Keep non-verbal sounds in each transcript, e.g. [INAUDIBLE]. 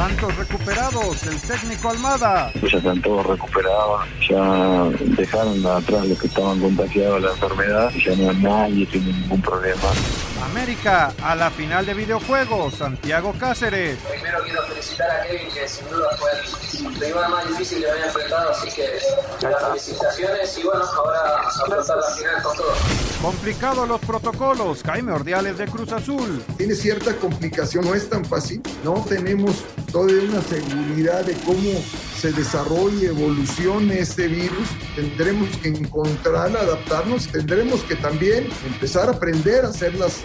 Santos recuperados, el técnico Almada. Ya están todos recuperados, ya dejaron atrás los que estaban contagiados de la enfermedad, ya no nadie tiene ningún problema. América a la final de videojuegos, Santiago Cáceres. Primero quiero felicitar a Kevin, que sin duda fue el rival más difícil que había enfrentado, así que las felicitaciones y bueno, ahora a la final con todo. Complicados los protocolos, Jaime Ordiales de Cruz Azul. Tiene cierta complicación, no es tan fácil, no tenemos toda una seguridad de cómo se desarrolle, evolucione este virus, tendremos que encontrar, adaptarnos, tendremos que también empezar a aprender a hacerlas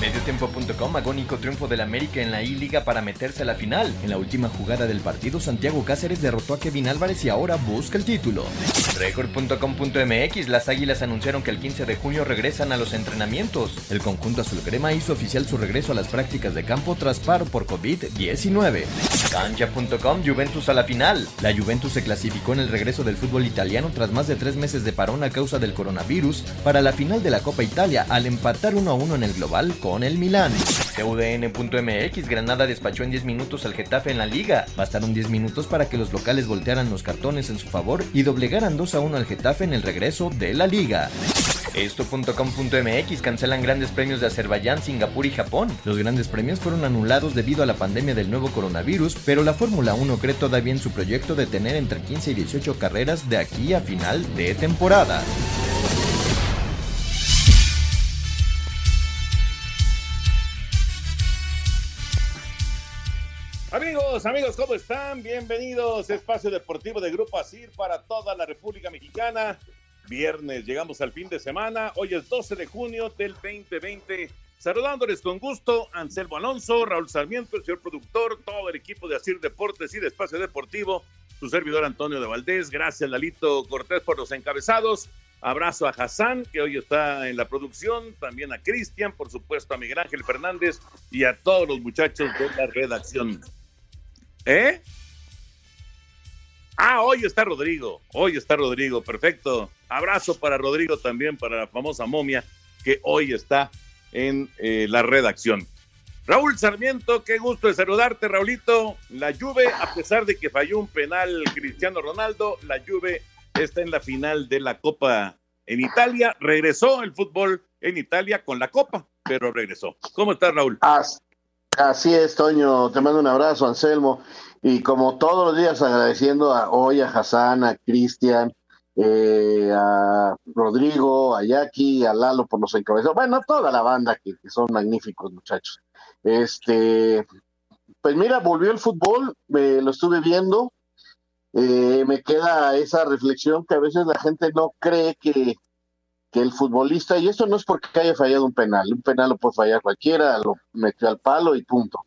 Mediotiempo.com, agónico triunfo del América en la I-Liga para meterse a la final. En la última jugada del partido, Santiago Cáceres derrotó a Kevin Álvarez y ahora busca el título. Record.com.mx, las Águilas anunciaron que el 15 de junio regresan a los entrenamientos. El conjunto azul crema hizo oficial su regreso a las prácticas de campo tras paro por COVID-19. Cancha.com, Juventus a la final. La Juventus se clasificó en el regreso del fútbol italiano tras más de tres meses de parón a causa del coronavirus para la final de la Copa Italia al empatar 1 a 1 en el global con el Milán. TUDN.mx, Granada despachó en 10 minutos al Getafe en la liga. Bastaron 10 minutos para que los locales voltearan los cartones en su favor y doblegaran 2 a 1 al Getafe en el regreso de la liga. Esto.com.mx cancelan grandes premios de Azerbaiyán, Singapur y Japón. Los grandes premios fueron anulados debido a la pandemia del nuevo coronavirus, pero la Fórmula 1 cree todavía en su proyecto de tener entre 15 y 18 carreras de aquí a final de temporada. Amigos, amigos, ¿cómo están? Bienvenidos a Espacio Deportivo de Grupo ASIR para toda la República Mexicana. Viernes, llegamos al fin de semana. Hoy es 12 de junio del 2020. Saludándoles con gusto, Anselmo Alonso, Raúl Sarmiento, el señor productor, todo el equipo de ASIR Deportes y de Espacio Deportivo, su servidor Antonio de Valdés. Gracias, Lalito Cortés, por los encabezados. Abrazo a Hassan, que hoy está en la producción, también a Cristian, por supuesto a Miguel Ángel Fernández y a todos los muchachos de la redacción. ¿Eh? Ah, hoy está Rodrigo, hoy está Rodrigo, perfecto. Abrazo para Rodrigo también, para la famosa momia, que hoy está en eh, la redacción. Raúl Sarmiento, qué gusto de saludarte, Raulito. La Juve, a pesar de que falló un penal Cristiano Ronaldo, la Juve está en la final de la Copa en Italia. Regresó el fútbol en Italia con la Copa, pero regresó. ¿Cómo estás, Raúl? Así es, Toño. Te mando un abrazo, Anselmo. Y como todos los días, agradeciendo a, hoy a Hassan, a Cristian, eh, a Rodrigo, a Jackie, a Lalo por los encabezados. Bueno, toda la banda que, son magníficos, muchachos. Este, pues mira, volvió el fútbol, eh, lo estuve viendo. Eh, me queda esa reflexión que a veces la gente no cree que, que el futbolista, y esto no es porque haya fallado un penal, un penal lo puede fallar cualquiera, lo metió al palo y punto.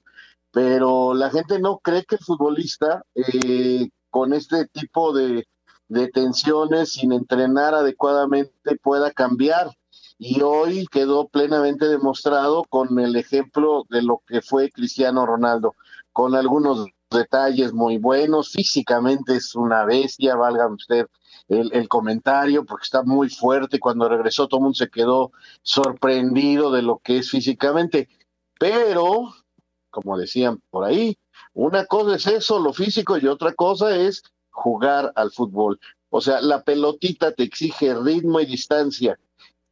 Pero la gente no cree que el futbolista, eh, con este tipo de, de tensiones, sin entrenar adecuadamente, pueda cambiar. Y hoy quedó plenamente demostrado con el ejemplo de lo que fue Cristiano Ronaldo, con algunos detalles muy buenos, físicamente es una bestia, valga usted el, el, comentario, porque está muy fuerte. Cuando regresó, todo el mundo se quedó sorprendido de lo que es físicamente. Pero, como decían por ahí, una cosa es eso, lo físico, y otra cosa es jugar al fútbol. O sea, la pelotita te exige ritmo y distancia.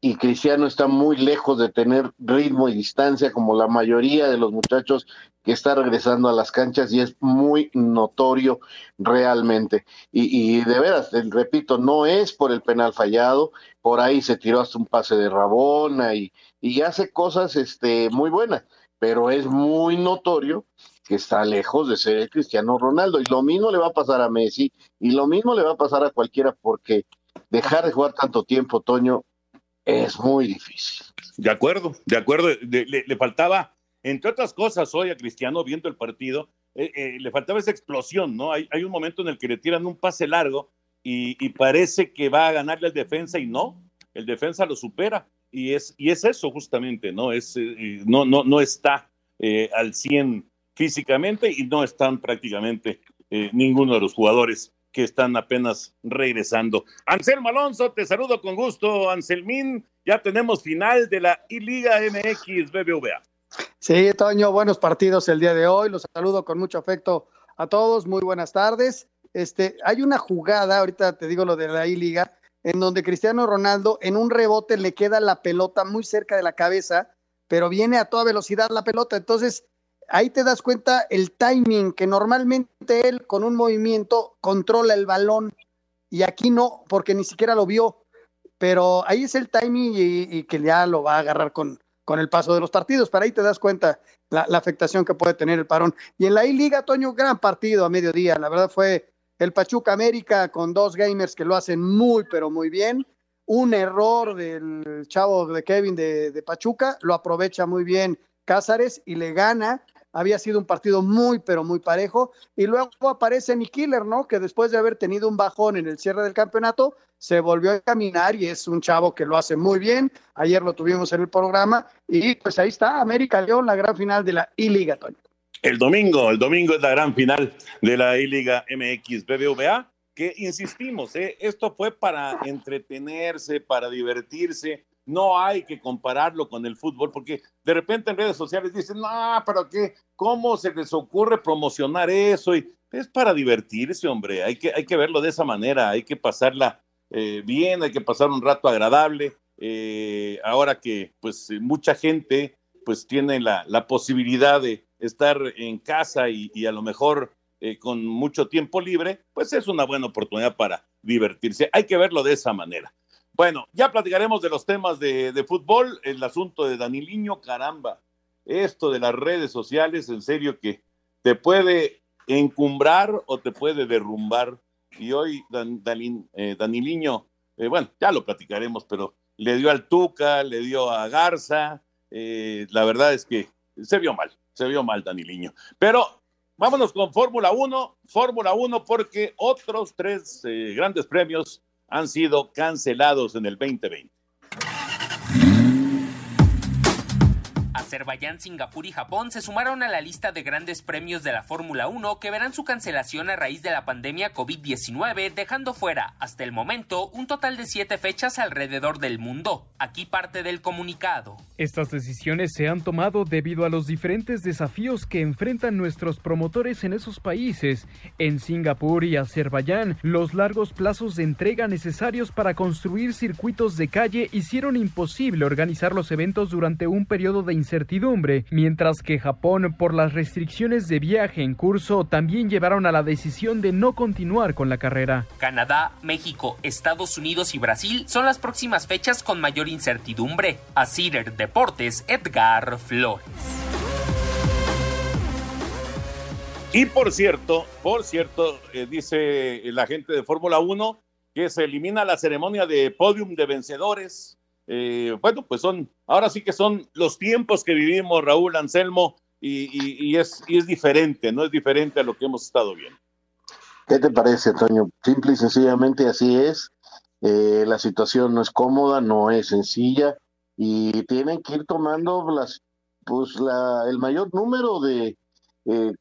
Y Cristiano está muy lejos de tener ritmo y distancia como la mayoría de los muchachos que está regresando a las canchas y es muy notorio realmente. Y, y, de veras, repito, no es por el penal fallado, por ahí se tiró hasta un pase de Rabona y, y hace cosas este, muy buenas, pero es muy notorio que está lejos de ser el Cristiano Ronaldo. Y lo mismo le va a pasar a Messi y lo mismo le va a pasar a cualquiera porque dejar de jugar tanto tiempo, Toño, es muy difícil. De acuerdo, de acuerdo. le, faltaba, entre otras cosas, hoy a Cristiano viendo el partido, eh, eh, le faltaba esa explosión, ¿no? Hay, hay, un momento en el que le tiran un pase largo y, parece que va a ganarle al defensa y no, el defensa lo supera. Y es, y es eso justamente, ¿no? Es, eh, no, no, no está al 100 físicamente y no están prácticamente ninguno de los jugadores que están apenas regresando. Anselmo Alonso, te saludo con gusto, Anselmín. Ya tenemos final de la I-Liga MX BBVA. Sí, Toño, buenos partidos el día de hoy. Los saludo con mucho afecto a todos. Muy buenas tardes. Este, hay una jugada, ahorita te digo lo de la I-Liga, en donde Cristiano Ronaldo en un rebote le queda la pelota muy cerca de la cabeza, pero viene a toda velocidad la pelota. Entonces, ahí te das cuenta el timing, que normalmente él con un movimiento controla el balón y aquí no, porque ni siquiera lo vio. Pero ahí es el timing y, que ya lo va a agarrar con, con, el paso de los partidos. Pero ahí te das cuenta la, afectación que puede tener el parón. Y en la I-Liga, Toño, gran partido a mediodía. La verdad fue el Pachuca América con dos gamers que lo hacen muy, pero muy bien. Un error del chavo de Kevin de, de Pachuca, lo aprovecha muy bien Cázares y le gana había sido un partido muy, pero muy parejo. Y luego aparece Nick Killer, ¿no? Que después de haber tenido un bajón en el cierre del campeonato, se volvió a caminar y es un chavo que lo hace muy bien. Ayer lo tuvimos en el programa y pues ahí está, América León, la gran final de la I-Liga, Tony. El domingo, el domingo es la gran final de la I-Liga MX BBVA, que insistimos, ¿eh? esto fue para entretenerse, para divertirse, no hay que compararlo con el fútbol, porque de repente en redes sociales dicen, no, pero ¿qué? ¿Cómo se les ocurre promocionar eso? Y es para divertirse, hombre, hay que, hay que verlo de esa manera, hay que pasarla eh, bien, hay que pasar un rato agradable. Eh, ahora que pues mucha gente pues tiene la, posibilidad de estar en casa y, a lo mejor eh, con mucho tiempo libre, pues es una buena oportunidad para divertirse. Hay que verlo de esa manera. Bueno, ya platicaremos de los temas de, fútbol, el asunto de Daniliño, caramba, esto de las redes sociales, en serio que te puede encumbrar o te puede derrumbar. Y hoy Dan, eh, Daniliño, eh, bueno, ya lo platicaremos, pero le dio al Tuca, le dio a Garza, eh, la verdad es que se vio mal, se vio mal Daniliño. Pero vámonos con Fórmula 1, Fórmula 1 porque otros tres grandes premios han sido cancelados en el 2020. Azerbaiyán, Singapur y Japón se sumaron a la lista de grandes premios de la Fórmula 1 que verán su cancelación a raíz de la pandemia COVID-19, dejando fuera, hasta el momento, un total de siete fechas alrededor del mundo. Aquí parte del comunicado. Estas decisiones se han tomado debido a los diferentes desafíos que enfrentan nuestros promotores en esos países. En Singapur y Azerbaiyán, los largos plazos de entrega necesarios para construir circuitos de calle hicieron imposible organizar los eventos durante un periodo de incertidumbre mientras que Japón, por las restricciones de viaje en curso, también llevaron a la decisión de no continuar con la carrera. Canadá, México, Estados Unidos y Brasil son las próximas fechas con mayor incertidumbre. A Cider Deportes, Edgar Flores. Y por cierto, por cierto, eh, dice la gente de Fórmula 1 que se elimina la ceremonia de podium de vencedores eh, bueno, pues son, ahora sí que son los tiempos que vivimos, Raúl Anselmo, y, es, es diferente, no es diferente a lo que hemos estado viendo. ¿Qué te parece, Toño? Simple y sencillamente así es. Eh, la situación no es cómoda, no es sencilla y tienen que ir tomando las, pues la, el mayor número de eh,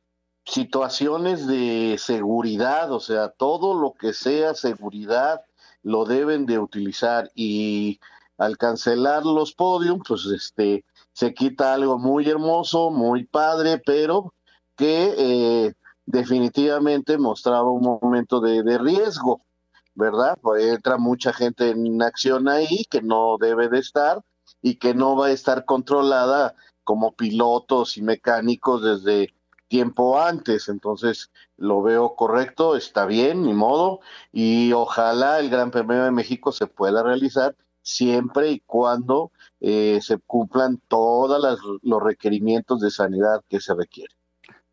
situaciones de seguridad, o sea, todo lo que sea seguridad lo deben de utilizar y al cancelar los podiums, pues este se quita algo muy hermoso, muy padre, pero que eh, definitivamente mostraba un momento de, riesgo, ¿verdad? Entra mucha gente en acción ahí que no debe de estar y que no va a estar controlada como pilotos y mecánicos desde tiempo antes. Entonces, lo veo correcto, está bien, ni modo, y ojalá el Gran Premio de México se pueda realizar siempre y cuando eh, se cumplan todos los requerimientos de sanidad que se requieren.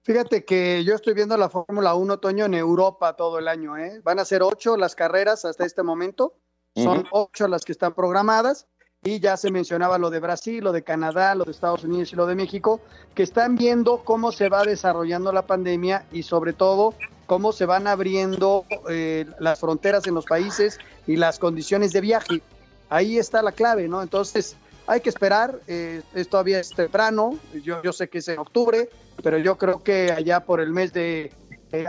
Fíjate que yo estoy viendo la Fórmula 1 otoño en Europa todo el año. ¿eh? Van a ser ocho las carreras hasta este momento. Son ocho las que están programadas. Y ya se mencionaba lo de Brasil, lo de Canadá, lo de Estados Unidos y lo de México, que están viendo cómo se va desarrollando la pandemia y sobre todo cómo se van abriendo eh, las fronteras en los países y las condiciones de viaje. Ahí está la clave, ¿no? Entonces, hay que esperar, eh, todavía es temprano, yo, yo sé que es en octubre, pero yo creo que allá por el mes de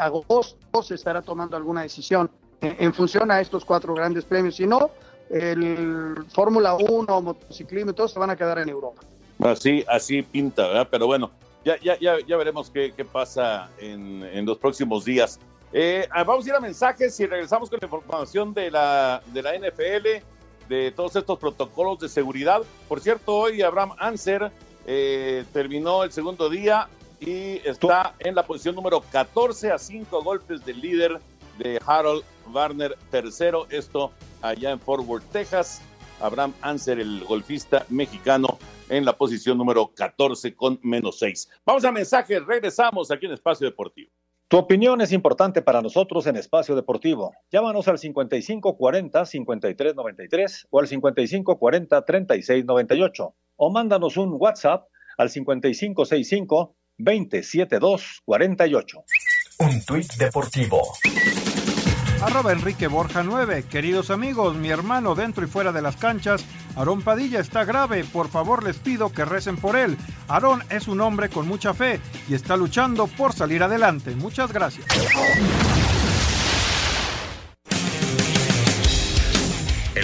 agosto se estará tomando alguna decisión en, función a estos cuatro grandes premios. Si no, el Fórmula 1, motociclismo, todos se van a quedar en Europa. Así, así pinta, ¿verdad? Pero bueno, ya, ya, ya, ya veremos qué, qué pasa en, en, los próximos días. Eh, ah, vamos a ir a mensajes y regresamos con la información de la, de la NFL, de todos estos protocolos de seguridad. Por cierto, hoy Abraham Anser eh, terminó el segundo día y está en la posición número 14 a 5 golpes del líder de Harold Warner tercero. Esto allá en Fort Worth, Texas. Abraham Anser, el golfista mexicano, en la posición número 14 con menos 6. Vamos a mensajes, regresamos aquí en Espacio Deportivo. Tu opinión es importante para nosotros en Espacio Deportivo. Llámanos al 5540-5393 o al 5540-3698 o mándanos un WhatsApp al 5565-27248. Un tuit deportivo. Arroba Enrique Borja 9. Queridos amigos, mi hermano dentro y fuera de las canchas, Aarón Padilla está grave. Por favor les pido que recen por él. Aarón es un hombre con mucha fe y está luchando por salir adelante. Muchas gracias.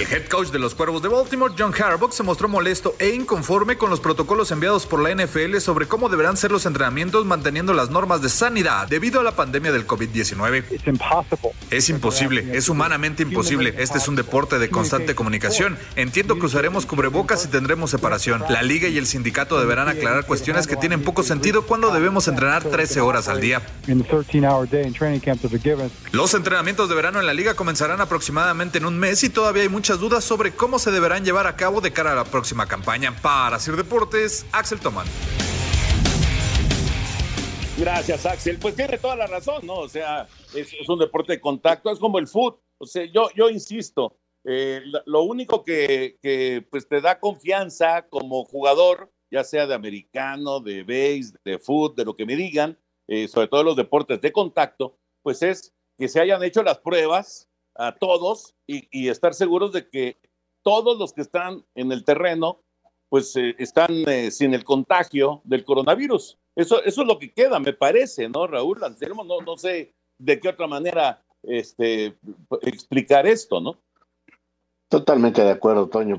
El head coach de los Cuervos de Baltimore, John Harbaugh, se mostró molesto e inconforme con los protocolos enviados por la NFL sobre cómo deberán ser los entrenamientos manteniendo las normas de sanidad debido a la pandemia del COVID-19. Es imposible, es humanamente imposible. Este es un deporte de constante comunicación. Entiendo que usaremos cubrebocas y tendremos separación. La liga y el sindicato deberán aclarar cuestiones que tienen poco sentido cuando debemos entrenar 13 horas al día. Los entrenamientos de verano en la liga comenzarán aproximadamente en un mes y todavía hay muchas dudas sobre cómo se deberán llevar a cabo de cara a la próxima campaña. Para Sir Deportes, Axel Tomán. Gracias, Axel. Pues tiene toda la razón, ¿no? O sea, es, un deporte de contacto, es como el fútbol. O sea, yo, yo insisto, eh, lo único que, que, pues te da confianza como jugador, ya sea de americano, de base, de fútbol, de lo que me digan, eh, sobre todo los deportes de contacto, pues es que se hayan hecho las pruebas a todos y, estar seguros de que todos los que están en el terreno pues eh, están eh, sin el contagio del coronavirus. Eso, eso es lo que queda, me parece, ¿no, Raúl? Anselmo, no, no sé de qué otra manera este, explicar esto, ¿no? Totalmente de acuerdo, Toño.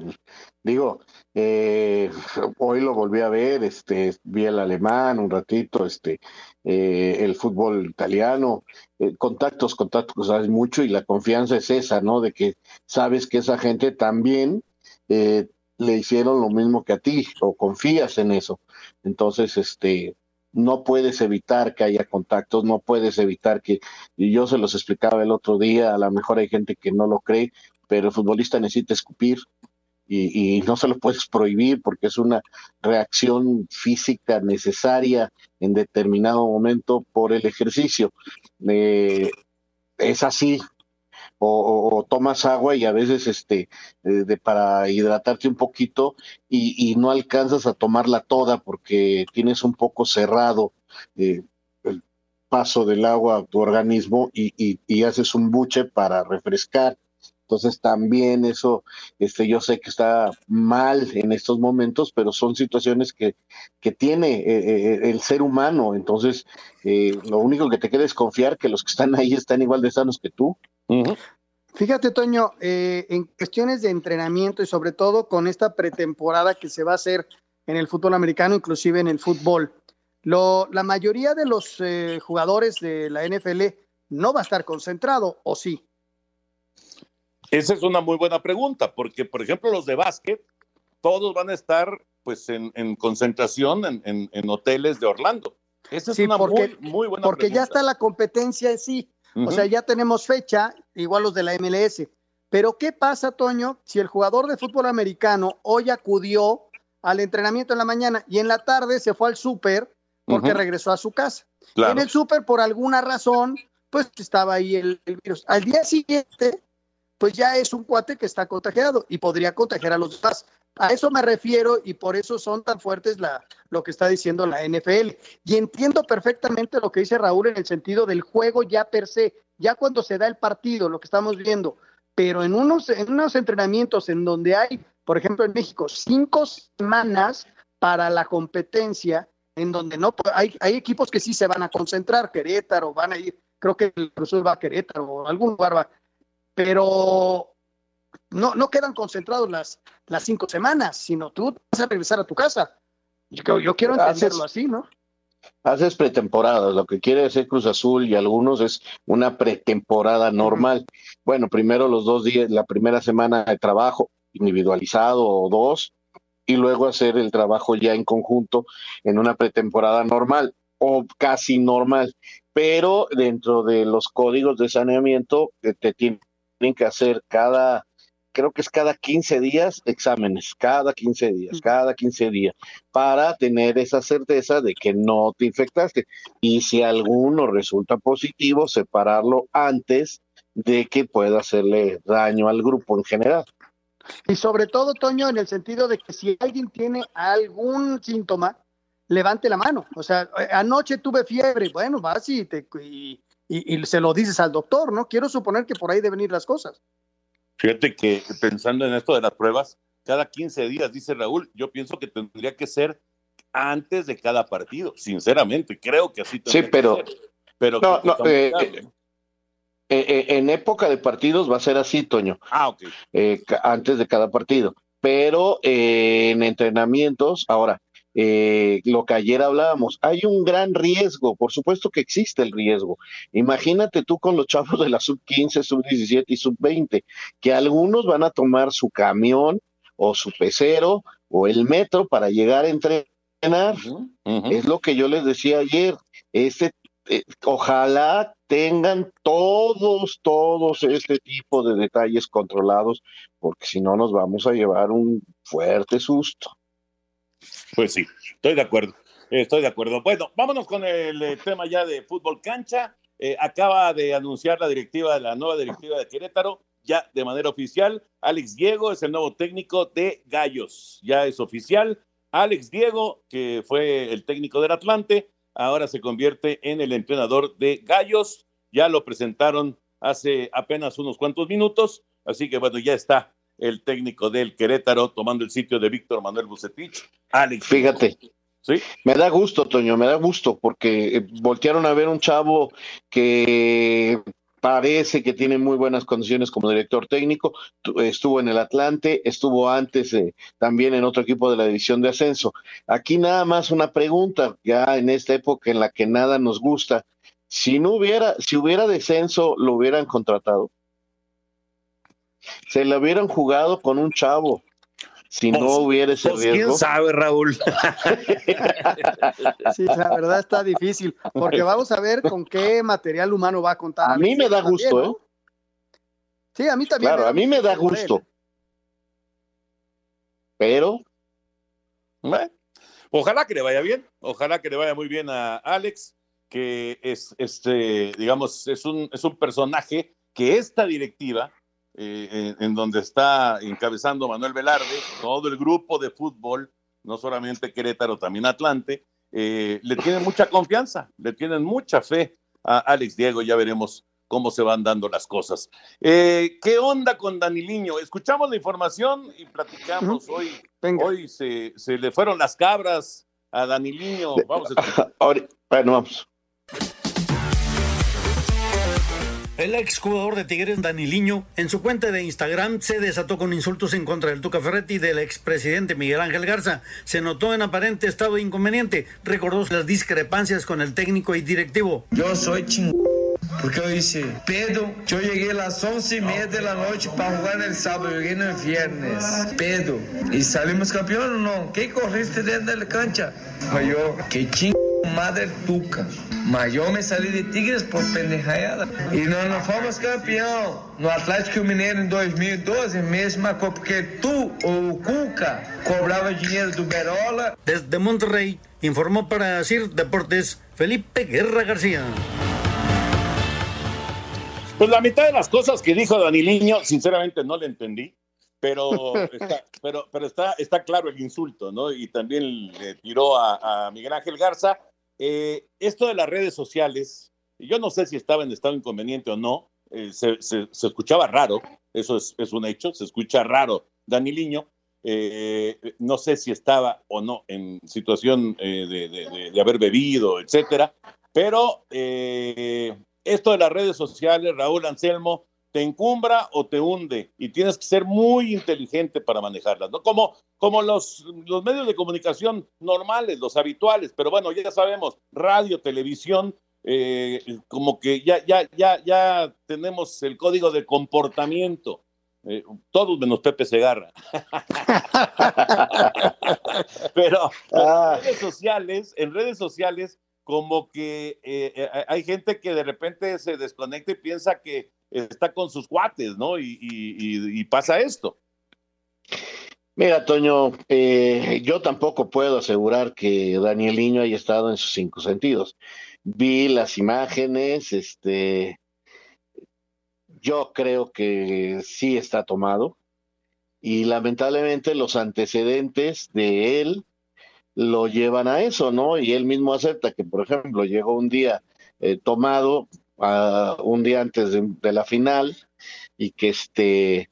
Digo, eh, hoy lo volví a ver, este, vi el alemán un ratito, este, eh, el fútbol italiano, eh, contactos, contactos, sabes mucho y la confianza es esa, ¿no? De que sabes que esa gente también le hicieron lo mismo que a ti o confías en eso. Entonces, este, no puedes evitar que haya contactos, no puedes evitar que, y yo se los explicaba el otro día, a lo mejor hay gente que no lo cree, pero el futbolista necesita escupir y, no se lo puedes prohibir porque es una reacción física necesaria en determinado momento por el ejercicio. Eh, es así. O, tomas agua y a veces este eh, para hidratarte un poquito y, no alcanzas a tomarla toda porque tienes un poco cerrado eh, el paso del agua a tu organismo y haces un buche para refrescar entonces también eso, este, yo sé que está mal en estos momentos, pero son situaciones que, que tiene eh, eh, el ser humano. Entonces, eh, lo único que te queda es confiar que los que están ahí están igual de sanos que tú. Fíjate, Toño, en cuestiones de entrenamiento y sobre todo con esta pretemporada que se va a hacer en el fútbol americano, inclusive en el fútbol, lo, la mayoría de los jugadores de la NFL no va a estar concentrado, ¿o sí? Esa es una muy buena pregunta, porque, por ejemplo, los de básquet, todos van a estar pues en, concentración en, hoteles de Orlando. Esa es una muy, muy, buena Porque ya está la competencia en sí. O sea, ya tenemos fecha, igual los de la MLS. Pero, ¿qué pasa, Toño, si el jugador de fútbol americano hoy acudió al entrenamiento en la mañana y en la tarde se fue al súper porque regresó a su casa. En el súper, por alguna razón, pues estaba ahí el, virus. Al día siguiente, pues ya es un cuate que está contagiado y podría contagiar a los demás. A eso me refiero y por eso son tan fuertes la, lo que está diciendo la NFL. Y entiendo perfectamente lo que dice Raúl en el sentido del juego ya per se, ya cuando se da el partido, lo que estamos viendo, pero en unos, en unos entrenamientos en donde hay, por ejemplo en México, cinco semanas para la competencia, en donde no hay, hay equipos que sí se van a concentrar, Querétaro, van a ir, creo que el Cruz va a Querétaro o algún lugar va, pero no, no quedan concentrados las, las cinco semanas, sino tú vas a regresar a tu casa. Yo, yo quiero entenderlo así, ¿no? Haces pretemporada, lo que quiere hacer Cruz Azul y algunos es una pretemporada normal. Bueno, primero los dos días, la primera semana de trabajo individualizado o dos, y luego hacer el trabajo ya en conjunto en una pretemporada normal o casi normal. Pero dentro de los códigos de saneamiento eh, te tienen que hacer cada creo que es cada 15 días exámenes, cada 15 días, cada 15 días, para tener esa certeza de que no te infectaste. Y si alguno resulta positivo, separarlo antes de que pueda hacerle daño al grupo en general. Y sobre todo, Toño, en el sentido de que si alguien tiene algún síntoma, levante la mano. O sea, anoche tuve fiebre, bueno, vas y, te, y, y se lo dices al doctor, ¿no? Quiero suponer que por ahí deben ir las cosas. Fíjate que pensando en esto de las pruebas, cada 15 días, dice Raúl, yo pienso que tendría que ser antes de cada partido, sinceramente, creo que así Sí, pero, pero no, no, eh, eh, eh, en época de partidos va a ser así, Toño. Ah, ok. antes de cada partido. Pero en entrenamientos, ahora, eh, lo que ayer hablábamos, hay un gran riesgo, por supuesto que existe el riesgo. Imagínate tú con los chavos de la sub 15, sub 17 y sub 20, que algunos van a tomar su camión o su pecero o el metro para llegar a entrenar. Es lo que yo les decía ayer. Ese, eh, ojalá tengan todos, todos este tipo de detalles controlados, porque si no nos vamos a llevar un fuerte susto. Pues sí, estoy de acuerdo. Estoy de acuerdo. Bueno, vámonos con el eh, tema ya de fútbol cancha. Eh, acaba de anunciar la directiva, la nueva directiva de Querétaro, ya de manera oficial. Alex Diego es el nuevo técnico de Gallos. Ya es oficial. Alex Diego, que fue el técnico del Atlante, ahora se convierte en el entrenador de Gallos. Ya lo presentaron hace apenas unos cuantos minutos, así que bueno, ya está el técnico del Querétaro, tomando el sitio de Víctor Manuel Bucetich. Alex. Fíjate. ¿Sí? Me da gusto, Toño, me da gusto, porque eh, voltearon a ver un chavo que parece que tiene muy buenas condiciones como director técnico, estuvo en el Atlante, estuvo antes eh, también en otro equipo de la división de ascenso. Aquí nada más una pregunta, ya en esta época en la que nada nos gusta, si no hubiera, si hubiera descenso, ¿lo hubieran contratado? Se la hubieran jugado con un chavo. Si no pues, hubiera ese pues, riesgo. ¿Quién sabe, Raúl? [LAUGHS] sí, la verdad está difícil, porque vamos a ver con qué material humano va a contar. A mí me da gusto, ¿eh? Sí, a mí también. Claro, a mí me da gusto. Pero. ojalá que le vaya bien, ojalá que le vaya muy bien a Alex, que es, este, digamos, es un, es un personaje que esta directiva eh, en, donde está encabezando Manuel Velarde, todo el grupo de fútbol, no solamente Querétaro, también Atlante, eh, le tienen mucha confianza, le tienen mucha fe a Alex Diego, ya veremos cómo se van dando las cosas. Eh, ¿Qué onda con Daniliño? Escuchamos la información y platicamos. Hoy, hoy se, se, le fueron las cabras a Daniliño. Vamos a [LAUGHS] bueno, vamos. El exjugador de Tigres, Daniliño, en su cuenta de Instagram se desató con insultos en contra del Tuca Ferretti y del expresidente Miguel Ángel Garza. Se notó en aparente estado de inconveniente. Recordó las discrepancias con el técnico y directivo. Yo soy ching... Porque yo hice Pedro, yo llegué a las once y media de la noche para jugar el sábado, llegué el viernes. Pedro, ¿y salimos campeón o no? ¿Qué corriste dentro de la cancha? Yo, que ching madre tuca. Mas yo me salí de Tigres por pendejada. E nós não fomos campeão no Atlético Mineiro em 2012, mesma porque tu ou o Cuca cobrava dinheiro do Berola. Desde Monterrey Informó para CIR Deportes Felipe Guerra García. Pues la mitad de las cosas que dijo Daniliño, sinceramente no le entendí, pero [LAUGHS] está, pero, pero está, está claro el insulto, ¿no? Y también le tiró a, Miguel Ángel Garza. Eh, esto de las redes sociales, yo no sé si estaba en estado inconveniente o no, eh, se, escuchaba raro, eso es, un hecho, se escucha raro Daniliño, eh, no sé si estaba o no en situación de, de, haber bebido, etcétera, pero esto de las redes sociales, Raúl Anselmo, te encumbra o te hunde y tienes que ser muy inteligente para manejarlas, ¿no? Como, como los, los medios de comunicación normales, los habituales, pero bueno, ya sabemos, radio, televisión, eh, como que ya, ya, ya, ya tenemos el código de comportamiento. Eh, todos menos Pepe Segarra. [LAUGHS] pero en redes sociales, en redes sociales como que eh, hay gente que de repente se desconecta y piensa que está con sus cuates, ¿no? Y, pasa esto. Mira, Toño, eh, yo tampoco puedo asegurar que Daniel Niño haya estado en sus cinco sentidos. Vi las imágenes, este, yo creo que sí está tomado y lamentablemente los antecedentes de él lo llevan a eso, ¿no? Y él mismo acepta que, por ejemplo, llegó un día eh, tomado, un día antes de, la final, y que este,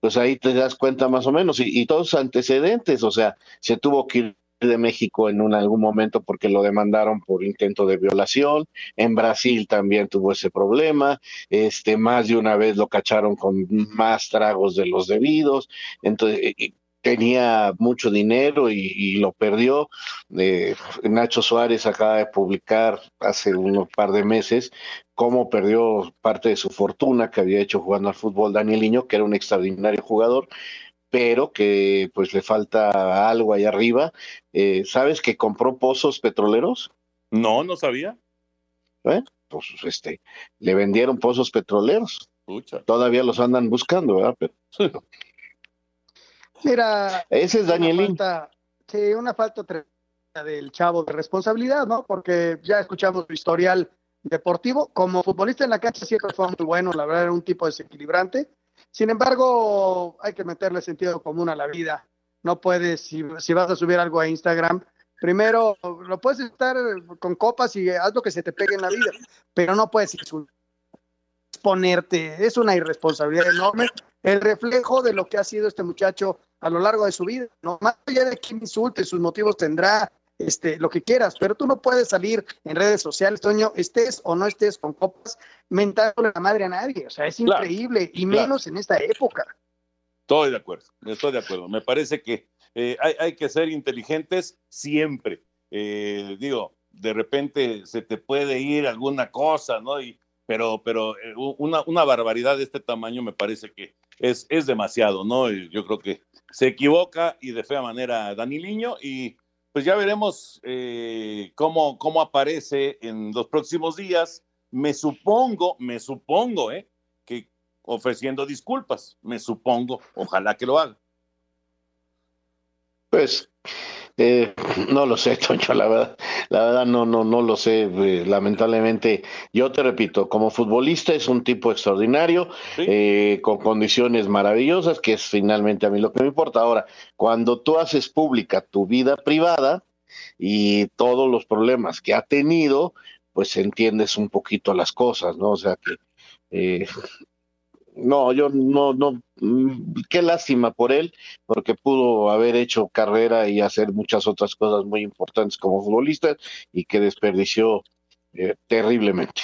pues ahí te das cuenta más o menos, y, todos antecedentes, o sea, se tuvo que ir de México en un, algún momento porque lo demandaron por intento de violación. En Brasil también tuvo ese problema. Este, más de una vez lo cacharon con más tragos de los debidos. Entonces, tenía mucho dinero y, lo perdió. Eh, Nacho Suárez acaba de publicar hace un par de meses cómo perdió parte de su fortuna que había hecho jugando al fútbol Daniel Niño, que era un extraordinario jugador, pero que pues le falta algo ahí arriba. Eh, ¿Sabes que compró pozos petroleros? No, no sabía. ¿Eh? Pues este, le vendieron pozos petroleros. Todavía los andan buscando, ¿verdad? Pero, [LAUGHS] Mira, ese es Danielín. sí, una falta del chavo de responsabilidad, ¿no? Porque ya escuchamos su historial deportivo. Como futbolista en la cancha siempre fue muy bueno, la verdad era un tipo desequilibrante. Sin embargo, hay que meterle sentido común a la vida. No puedes, si, si vas a subir algo a Instagram, primero lo puedes estar con copas y haz lo que se te pegue en la vida, pero no puedes exponerte. Es una irresponsabilidad enorme el reflejo de lo que ha sido este muchacho a lo largo de su vida. No más allá de que insulte, sus motivos tendrá, este, lo que quieras, pero tú no puedes salir en redes sociales, Toño, estés o no estés con copas, mentándole la madre a nadie. O sea, es increíble, y menos en esta época. Estoy de acuerdo, estoy de acuerdo. Me parece que eh, hay, que ser inteligentes siempre. Eh, digo, de repente se te puede ir alguna cosa, ¿no? Y, pero, pero eh, una, una barbaridad de este tamaño me parece que es, es demasiado, ¿no? Yo creo que se equivoca y de fea manera Daniliño y pues ya veremos eh, cómo, cómo aparece en los próximos días. Me supongo, me supongo, ¿eh? Que ofreciendo disculpas, me supongo, ojalá que lo haga. Pues eh, [LAUGHS] no lo sé, [LAUGHS] Toño, la verdad, la verdad no, no, no lo sé. Eh, lamentablemente, yo te repito, como futbolista es un tipo extraordinario, eh, con condiciones maravillosas, que es finalmente a mí lo que me importa. Ahora, cuando tú haces pública tu vida privada y todos los problemas que ha tenido, pues entiendes un poquito las cosas, ¿no? O sea que no, yo no, no, mm, qué lástima por él, porque pudo haber hecho carrera y hacer muchas otras cosas muy importantes como futbolista y que desperdició eh, terriblemente.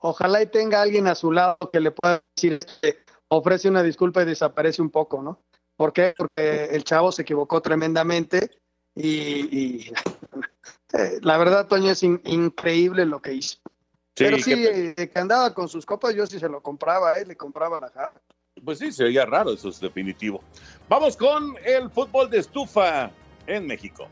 Ojalá y tenga alguien a su lado que le pueda decir, que ofrece una disculpa y desaparece un poco, ¿no? ¿Por qué? Porque el chavo se equivocó tremendamente y, [LAUGHS] eh, la verdad, Toño, es increíble lo que hizo. Pero sí, eh, que... andaba con sus copas, yo sí se lo compraba, ¿eh? le compraba la jarra. Pues sí, se veía raro, eso es definitivo. Vamos con el fútbol de estufa en México.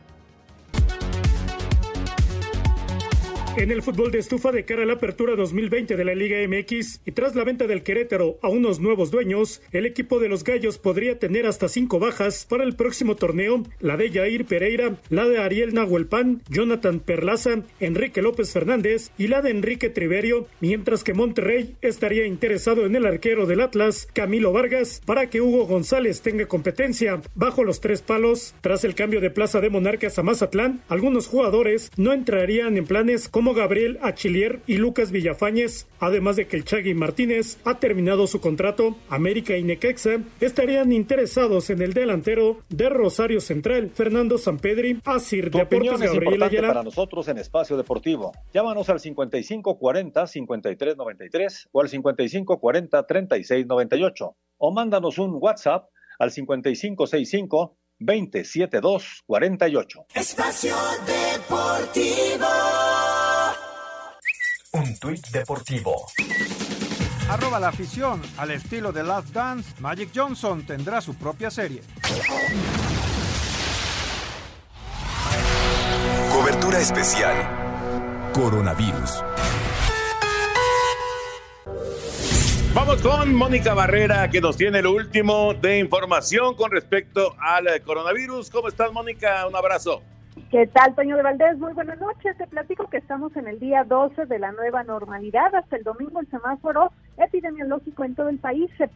En el fútbol de estufa de cara a la apertura 2020 de la Liga MX y tras la venta del Querétaro a unos nuevos dueños, el equipo de los Gallos podría tener hasta cinco bajas para el próximo torneo, la de Jair Pereira, la de Ariel Nahuelpan, Jonathan Perlaza, Enrique López Fernández y la de Enrique Triverio, mientras que Monterrey estaría interesado en el arquero del Atlas, Camilo Vargas, para que Hugo González tenga competencia bajo los tres palos. Tras el cambio de plaza de Monarcas a Mazatlán, algunos jugadores no entrarían en planes como Gabriel Achillier y Lucas Villafañez, además de que el Chagui Martínez ha terminado su contrato. América y Necaxa estarían interesados en el delantero de Rosario Central, Fernando Sampedri, Asir Tu Deportes Gabriel Ayala. para nosotros en Espacio Deportivo. Llámanos al 5540-5393 o al 5540-3698 o mándanos un WhatsApp al 5565-27248. Espacio Deportivo. Un tuit deportivo. Arroba la afición. Al estilo de Last Dance, Magic Johnson tendrá su propia serie. Cobertura especial. Coronavirus. Vamos con Mónica Barrera, que nos tiene lo último de información con respecto al coronavirus. ¿Cómo estás, Mónica? Un abrazo. ¿Qué tal, Toño de Valdés? Muy buenas noches. Te platico que estamos en el día 12 de la nueva normalidad. Hasta el domingo el semáforo epidemiológico en todo el país se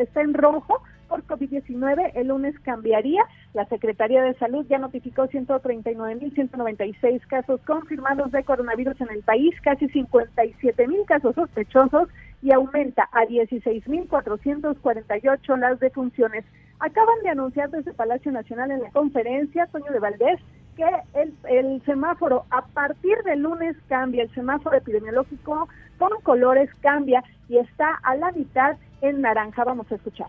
está en rojo por COVID-19. El lunes cambiaría. La Secretaría de Salud ya notificó 139.196 casos confirmados de coronavirus en el país, casi 57.000 casos sospechosos y aumenta a 16.448 las defunciones. Acaban de anunciar desde Palacio Nacional en la conferencia, Toño de Valdés, que el, el semáforo a partir del lunes cambia, el semáforo epidemiológico con colores cambia y está a la mitad en naranja. Vamos a escuchar.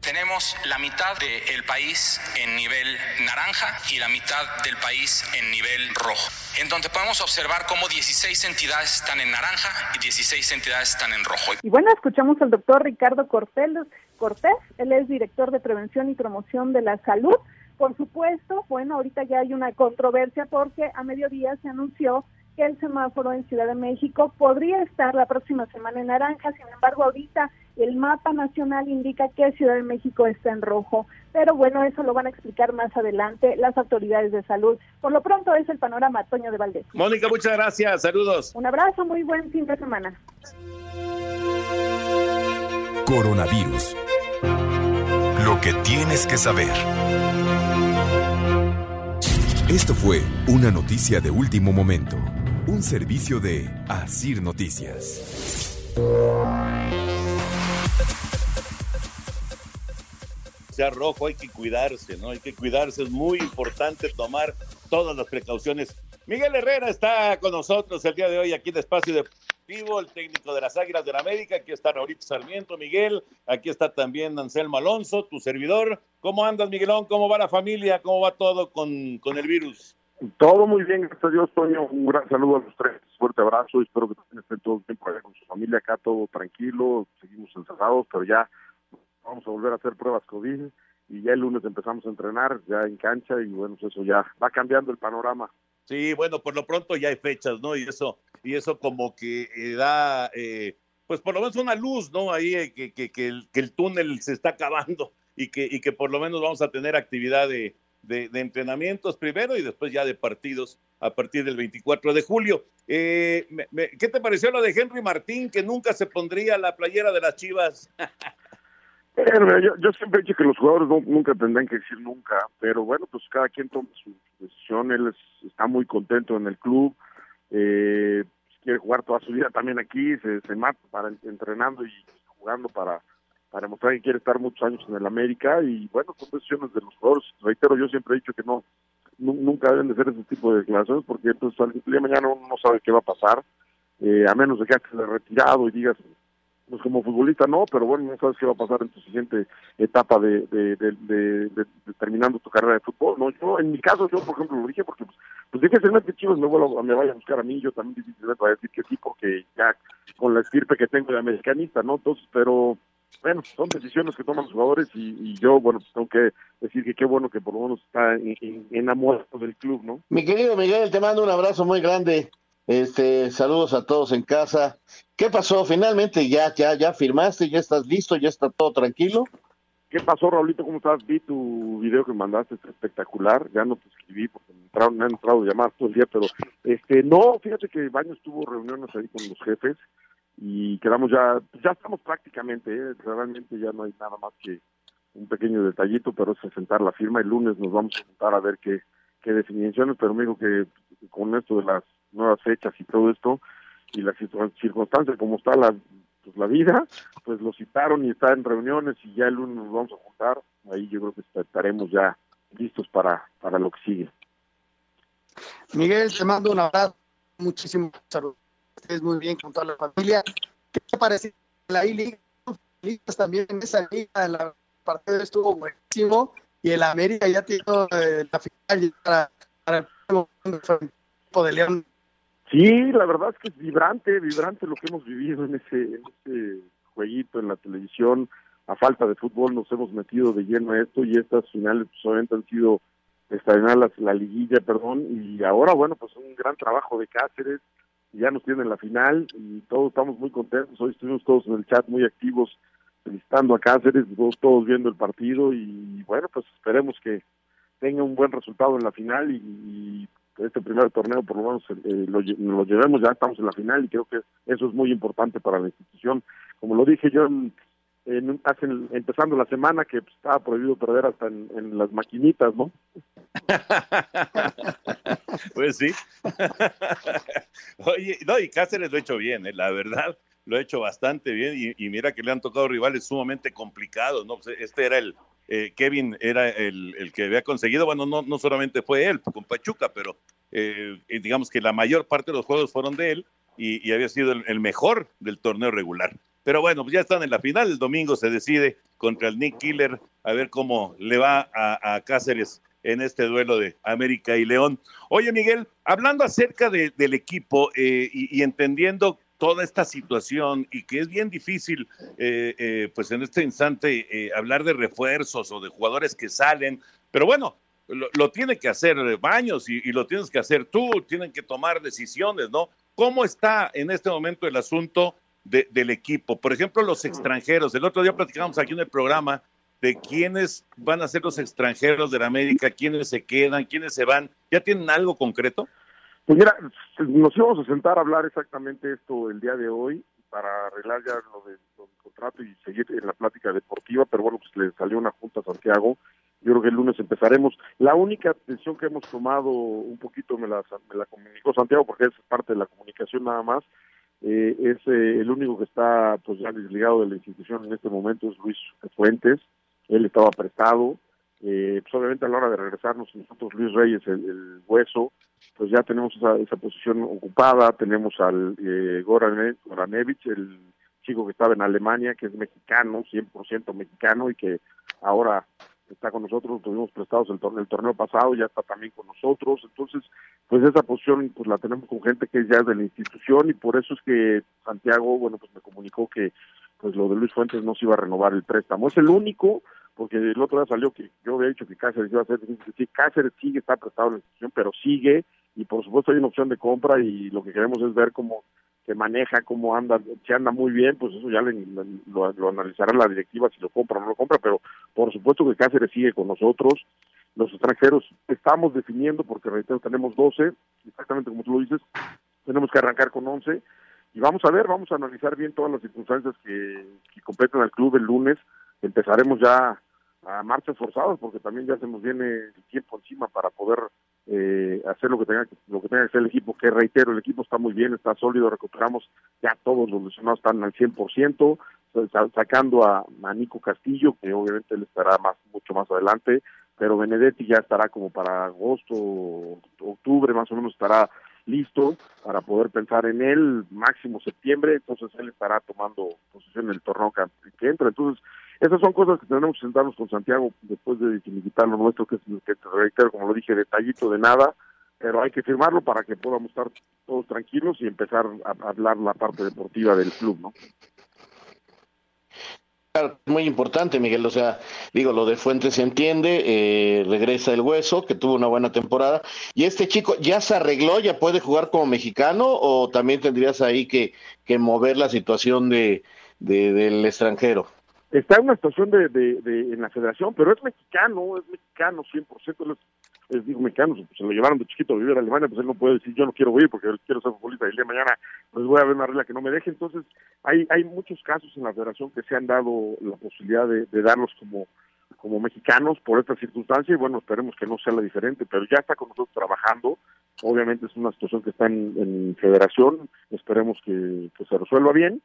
Tenemos la mitad del país en nivel naranja y la mitad del país en nivel rojo, en donde podemos observar cómo 16 entidades están en naranja y 16 entidades están en rojo. Y bueno, escuchamos al doctor Ricardo Cortés, Cortés, él es director de prevención y promoción de la salud. Por supuesto, bueno, ahorita ya hay una controversia porque a mediodía se anunció que el semáforo en Ciudad de México podría estar la próxima semana en naranja, sin embargo, ahorita el mapa nacional indica que Ciudad de México está en rojo, pero bueno, eso lo van a explicar más adelante las autoridades de salud. Por lo pronto es el panorama, Toño de Valdés. Mónica, muchas gracias. Saludos. Un abrazo, muy buen fin de semana. Coronavirus. Lo que tienes que saber. Esto fue una noticia de último momento. Un servicio de Asir Noticias. sea rojo, hay que cuidarse, ¿no? Hay que cuidarse, es muy importante tomar todas las precauciones. Miguel Herrera está con nosotros el día de hoy aquí en Espacio Deportivo, el técnico de las Águilas de la América. Aquí está Raulito Sarmiento, Miguel. Aquí está también Anselmo Alonso, tu servidor. ¿Cómo andas, Miguelón? ¿Cómo va la familia? ¿Cómo va todo con, con el virus? Todo muy bien, gracias a Dios, Toño. Un gran saludo a los tres. Fuerte abrazo. Espero que estén todos bien por allá con su familia. Acá todo tranquilo. Seguimos encerrados, pero ya vamos a volver a hacer pruebas COVID. Y ya el lunes empezamos a entrenar, ya en cancha. Y bueno, pues eso ya va cambiando el panorama. Sí, bueno, por lo pronto ya hay fechas, ¿no? Y eso, y eso como que eh, da, eh, pues por lo menos una luz, ¿no? Ahí eh, que, que, que, el, que, el, túnel se está acabando [LAUGHS] y que, y que por lo menos vamos a tener actividad de, de, de, entrenamientos primero y después ya de partidos a partir del 24 de julio. Eh, me, ¿Qué te pareció lo de Henry Martín, que nunca se pondría la playera de las Chivas? [LAUGHS] Yo, siempre he dicho que los jugadores no, nunca tendrán que decir nunca, pero bueno, pues cada quien toma su, decisión, él es, está muy contento en el club, eh, quiere jugar toda su vida también aquí, se, se mata para entrenando y jugando para para demostrar que quiere estar muchos años en el América y bueno, son decisiones de los jugadores. Reitero, yo siempre he dicho que no, nunca deben de hacer ese tipo de declaraciones porque entonces al día de mañana uno no sabe qué va a pasar, eh, a menos de que estés retirado y digas, pues como futbolista no, pero bueno, no sabes qué va a pasar en tu siguiente etapa de, de, de, de, terminando tu carrera de fútbol. No, yo en mi caso, yo por ejemplo lo dije porque pues, pues difícilmente Chivas me, me vaya a buscar a mí, yo también difícilmente voy a decir que sí, porque ya con la estirpe que tengo de americanista, ¿no? Entonces, pero bueno, son decisiones que toman los jugadores y, yo, bueno, pues tengo que decir que qué bueno que por lo menos está en, en, enamorado del club, ¿no? Mi querido Miguel, te mando un abrazo muy grande. Este, saludos a todos en casa. ¿Qué pasó? Finalmente ya, ya, ya firmaste, ya estás listo, ya está todo tranquilo. ¿Qué pasó, Raulito? ¿Cómo estás? Vi tu video que mandaste, es espectacular. Ya no te escribí porque me, entraron, me han entrado llamadas todo el día, pero este, no, fíjate que Baños tuvo reuniones ahí con los jefes y quedamos ya, ya estamos prácticamente, ¿eh? realmente ya no hay nada más que un pequeño detallito, pero es sentar la firma. El lunes nos vamos a juntar a ver qué, qué definiciones, pero me dijo que con esto de las nuevas fechas y todo esto, y las circunstancias como está la, pues, la vida, pues lo citaron y está en reuniones y ya el lunes nos vamos a juntar. Ahí yo creo que estaremos ya listos para, para lo que sigue. Miguel, te mando un abrazo, muchísimo saludos. Estés muy bien con toda la familia. ¿Qué te parece la I-Liga? También en esa liga, el partido estuvo buenísimo y el América ya tiene eh, la final para, para el equipo de León Sí, la verdad es que es vibrante, vibrante lo que hemos vivido en ese, en ese jueguito en la televisión. A falta de fútbol nos hemos metido de lleno a esto y estas finales pues, obviamente han sido extraordinarias, la, la liguilla, perdón, y ahora, bueno, pues un gran trabajo de Cáceres, ya nos tienen la final y todos estamos muy contentos. Hoy estuvimos todos en el chat muy activos felicitando a Cáceres, todos viendo el partido y bueno, pues esperemos que tenga un buen resultado en la final y este primer torneo por lo menos eh, lo, lo, llevemos, ya estamos en la final y creo que eso es muy importante para la institución. Como lo dije yo en, en, empezando la semana que estaba prohibido perder hasta en, las maquinitas, ¿no? [LAUGHS] pues sí. [LAUGHS] Oye, no, y Cáceres lo ha hecho bien, ¿eh? la verdad, lo ha hecho bastante bien y, y, mira que le han tocado rivales sumamente complicados, ¿no? Pues, este era el, eh, Kevin era el, el, que había conseguido, bueno, no, no solamente fue él con Pachuca, pero eh, digamos que la mayor parte de los juegos fueron de él y, había sido el, el, mejor del torneo regular. Pero bueno, pues ya están en la final, el domingo se decide contra el Nick Killer, a ver cómo le va a, a Cáceres en este duelo de América y León. Oye, Miguel, hablando acerca de, del equipo eh, y, y entendiendo toda esta situación y que es bien difícil, eh, eh, pues en este instante, eh, hablar de refuerzos o de jugadores que salen, pero bueno, lo, lo tiene que hacer Baños y, lo tienes que hacer tú, tienen que tomar decisiones, ¿no? ¿Cómo está en este momento el asunto de, del equipo? Por ejemplo, los extranjeros. El otro día platicamos aquí en el programa de quiénes van a ser los extranjeros de la América, quiénes se quedan, quiénes se van. ¿Ya tienen algo concreto? Pues mira, nos íbamos a sentar a hablar exactamente esto el día de hoy para arreglar ya lo, de, lo del contrato y seguir en la plática deportiva, pero bueno, pues le salió una junta a Santiago. Yo creo que el lunes empezaremos. La única decisión que hemos tomado, un poquito me la, me la comunicó Santiago, porque es parte de la comunicación nada más, eh, es eh, el único que está pues ya desligado de la institución en este momento es Luis Fuentes. Él estaba prestado, eh, pues obviamente a la hora de regresarnos nosotros Luis Reyes el, el hueso pues ya tenemos esa, esa posición ocupada. Tenemos al eh, Goran, Goranevich el chico que estaba en Alemania que es mexicano 100% mexicano y que ahora está con nosotros, tuvimos prestados el torneo, el torneo pasado, ya está también con nosotros, entonces, pues esa posición pues la tenemos con gente que ya es de la institución y por eso es que Santiago, bueno, pues me comunicó que pues lo de Luis Fuentes no se iba a renovar el préstamo, es el único porque el otro día salió que yo había dicho que Cáceres iba a ser, sí, Cáceres sigue, está prestado en la institución, pero sigue, y por supuesto hay una opción de compra y lo que queremos es ver cómo se maneja, cómo anda, si anda muy bien, pues eso ya le, lo, lo, analizará la directiva si lo compra o no lo compra, pero por supuesto que Cáceres sigue con nosotros, los extranjeros estamos definiendo, porque reitero, tenemos 12, exactamente como tú lo dices, tenemos que arrancar con 11, y vamos a ver, vamos a analizar bien todas las circunstancias que, que completan al club el lunes, empezaremos ya a marchas forzadas porque también ya se nos viene el tiempo encima para poder eh, hacer lo que tenga lo que tenga que hacer el equipo que reitero el equipo está muy bien está sólido recuperamos ya todos los lesionados están al 100% sacando a, Nico Castillo que obviamente él estará más mucho más adelante pero Benedetti ya estará como para agosto octubre más o menos estará listo para poder pensar en él máximo septiembre entonces él estará tomando posición en el torneo que, que entra entonces esas son cosas que tenemos que sentarnos con Santiago después de finiquitar lo nuestro, que es que te reitero, como lo dije, detallito de nada, pero hay que firmarlo para que podamos estar todos tranquilos y empezar a hablar la parte deportiva del club, ¿no? Muy importante, Miguel. O sea, digo, lo de Fuentes se entiende, eh, regresa el hueso, que tuvo una buena temporada. ¿Y este chico ya se arregló, ya puede jugar como mexicano o también tendrías ahí que, mover la situación de- del extranjero? Está en una situación de, de, en la federación, pero es mexicano, es mexicano 100%. Él es, es, digo, mexicano, se- se lo llevaron de chiquito a vivir a Alemania, pues él no puede decir yo no quiero ir porque quiero ser futbolista y el día de mañana pues voy a ver una regla que no me deje. Entonces, hay, hay muchos casos en la federación que se han dado la posibilidad de, de darlos como, como mexicanos por esta circunstancia y bueno, esperemos que no sea la diferente, pero ya está con nosotros trabajando. Obviamente es una situación que está en, en federación, esperemos que, que se resuelva bien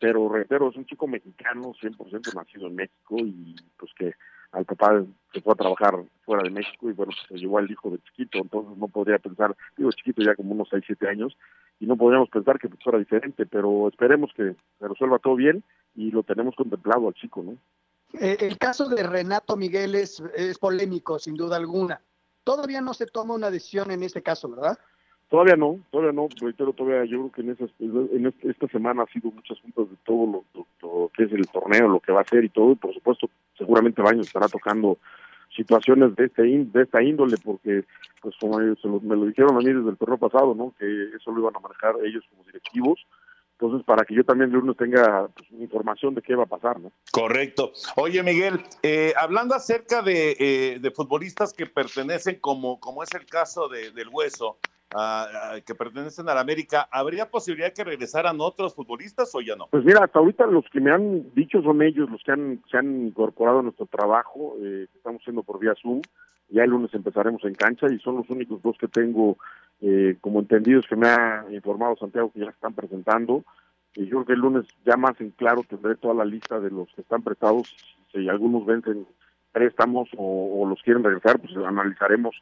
pero reitero, es un chico mexicano, 100% nacido en México y pues que al papá se fue a trabajar fuera de México y bueno, pues se llevó al hijo de chiquito, entonces no podría pensar, digo chiquito ya como unos 6, 7 años, y no podríamos pensar que pues, fuera diferente, pero esperemos que se resuelva todo bien y lo tenemos contemplado al chico, ¿no? Eh, el caso de Renato Miguel es, es polémico, sin duda alguna. Todavía no se toma una decisión en este caso, ¿verdad? Todavía no, todavía no, reitero, todavía yo creo que en, esas, esta semana ha sido muchas juntas de todo lo, que es el torneo, lo que va a ser y todo, y por supuesto, seguramente Baños estará tocando situaciones de este de esta índole, porque pues como se lo- me lo dijeron a mí desde el torneo pasado, ¿no? Que eso lo iban a manejar ellos como directivos, entonces para que yo también de uno tenga pues, información de qué va a pasar, ¿no? Correcto. Oye, Miguel, eh, hablando acerca de, eh, de futbolistas que pertenecen, como, como es el caso de- del Hueso, ah, que pertenecen a la América, ¿habría posibilidad que regresaran otros futbolistas o ya no? Pues mira, hasta ahorita los que me han dicho son ellos los que han, se han incorporado a nuestro trabajo, eh, estamos haciendo por vía Zoom. Ya el lunes empezaremos en cancha y son los únicos dos que tengo eh, como entendidos que me ha informado Santiago que ya están presentando. Y yo creo que el lunes ya más en claro tendré toda la lista de los que están prestados. Si algunos vencen préstamos o, o los quieren regresar, pues analizaremos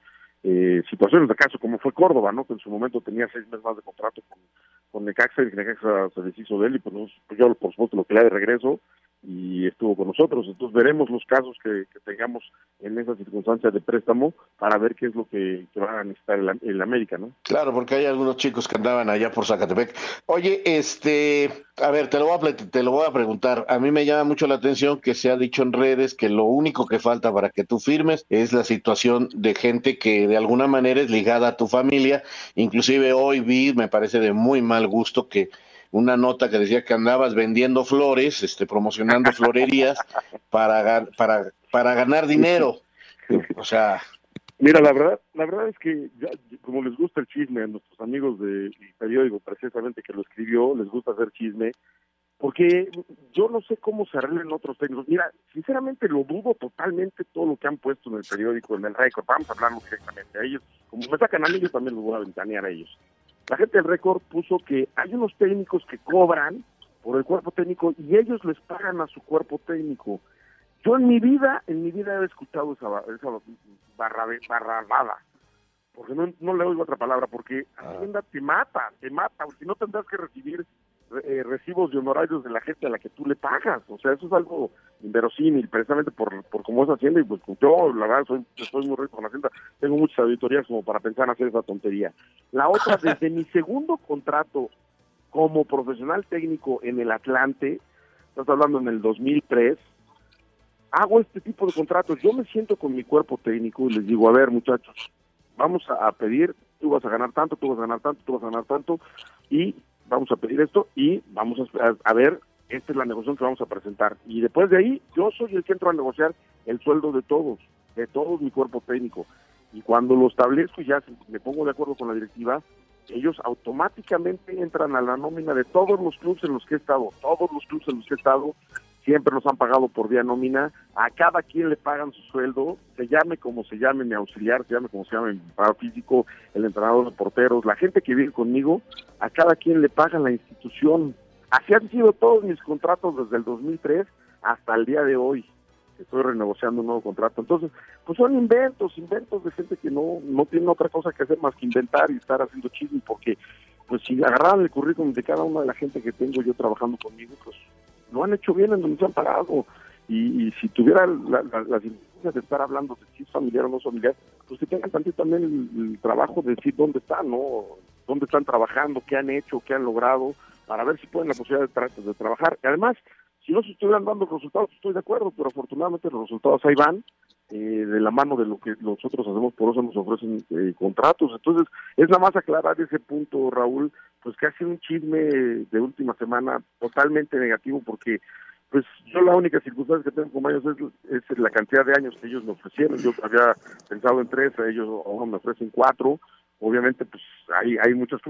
eh, situaciones de caso, como fue Córdoba, ¿no? Que en su momento tenía seis meses más de contrato con, con Necaxa y Necaxa se deshizo de él y pues, pues yo por supuesto lo que le de regreso y estuvo con nosotros. Entonces veremos los casos que, tengamos en esa circunstancia de préstamo para ver qué es lo que, que va a necesitar el, el América, ¿no? Claro, porque hay algunos chicos que andaban allá por Zacatepec. Oye, este, a ver, te lo voy a, te lo voy a preguntar. A mí me llama mucho la atención que se ha dicho en redes que lo único que falta para que tú firmes es la situación de gente que de alguna manera es ligada a tu familia. Inclusive hoy vi, me parece de muy mal gusto que una nota que decía que andabas vendiendo flores, este, promocionando [LAUGHS] florerías para, para, para ganar dinero. O sea, Mira, la verdad, la verdad es que ya- como les gusta el chisme a nuestros amigos del periódico precisamente que lo escribió, les gusta hacer chisme, porque yo no sé cómo se arreglen otros técnicos. Mira, sinceramente lo dudo totalmente todo lo que han puesto en el periódico, en el récord. Vamos a hablarlo directamente a ellos. Como me sacan a mí, yo también los voy a ventanear a ellos. La gente del récord puso que hay unos técnicos que cobran por el cuerpo técnico y ellos les pagan a su cuerpo técnico. Yo en mi vida, en mi vida he escuchado esa, esa barra, barrabada, porque no, no le oigo otra palabra, porque Hacienda te mata, te mata, porque no tendrás que recibir eh, recibos de honorarios de la gente a la que tú le pagas, o sea, eso es algo inverosímil, precisamente por, por cómo es Hacienda, y pues yo, la verdad, soy, estoy muy rico con Hacienda, tengo muchas auditorías como para pensar en hacer esa tontería. La otra, [LAUGHS] desde mi segundo contrato como profesional técnico en el Atlante, estás hablando en el 2003, hago este tipo de contratos. Yo me siento con mi cuerpo técnico y les digo, a ver muchachos, vamos a, a pedir, tú vas a ganar tanto, tú vas a ganar tanto, tú vas a ganar tanto, y vamos a pedir esto y vamos a, a- ver, esta es la negociación que vamos a presentar. Y después de ahí, yo soy el que entro a negociar el sueldo de todos, de todos mi cuerpo técnico. Y cuando lo establezco y ya me pongo de acuerdo con la directiva, ellos automáticamente entran a la nómina de todos los clubes en los que he estado. Todos los clubes en los que he estado siempre nos han pagado por vía nómina. A cada quien le pagan su sueldo, se llame como se llame mi auxiliar, se llame como se llame mi preparador físico, el entrenador de porteros, la gente que vive conmigo, a cada quien le paga la institución. Así han sido todos mis contratos desde el 2003 hasta el día de hoy. Estoy renegociando un nuevo contrato. Entonces, pues son inventos, inventos de gente que no, no tiene otra cosa que hacer más que inventar y estar haciendo chisme, porque pues si agarraran el currículum de cada una de la gente que tengo yo trabajando conmigo, pues lo han hecho bien en donde se han pagado. Y, y si tuviera la, la, la de estar hablando de si es familiar o no es familiar, pues que tengan también, también el, el trabajo de decir dónde están, ¿no? Dónde están trabajando, qué han hecho, qué han logrado, para ver si pueden la posibilidad de, tra- de trabajar. Y además, si no se estuvieran dando resultados, estoy de acuerdo, pero afortunadamente los resultados ahí van, eh, de la mano de lo que nosotros hacemos, por eso nos ofrecen eh, contratos. Entonces, es nada más aclarar ese punto, Raúl, pues que ha sido un chisme de última semana totalmente negativo, porque pues yo la única circunstancia que tengo con ellos es, la cantidad de años que ellos me ofrecieron. Yo había pensado en tres, ellos ahora me ofrecen cuatro obviamente pues hay hay muchas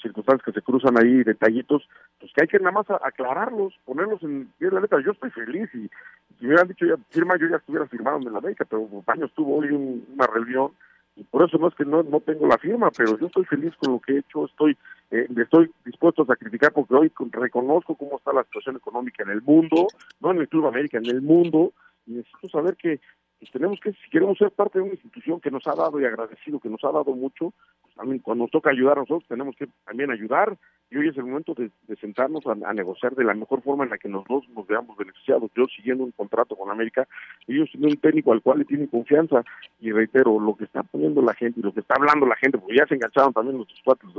circunstancias que se cruzan ahí detallitos pues que hay que nada más aclararlos ponerlos en pie de la letra yo estoy feliz y si me hubieran dicho ya firma yo ya estuviera firmado en la América pero años tuvo hoy una reunión y por eso no es que no, no tengo la firma pero yo estoy feliz con lo que he hecho estoy eh, estoy dispuesto a sacrificar porque hoy reconozco cómo está la situación económica en el mundo no en el Club América en el mundo y necesito saber que pues tenemos que, si queremos ser parte de una institución que nos ha dado y agradecido, que nos ha dado mucho, pues también cuando nos toca ayudar a nosotros, tenemos que también ayudar, y hoy es el momento de, sentarnos a, negociar de la mejor forma en la que los dos nos veamos beneficiados. Yo siguiendo un contrato con América, ellos tienen un técnico al cual le tienen confianza, y reitero, lo que está poniendo la gente y lo que está hablando la gente, porque ya se engancharon también nuestros cuatro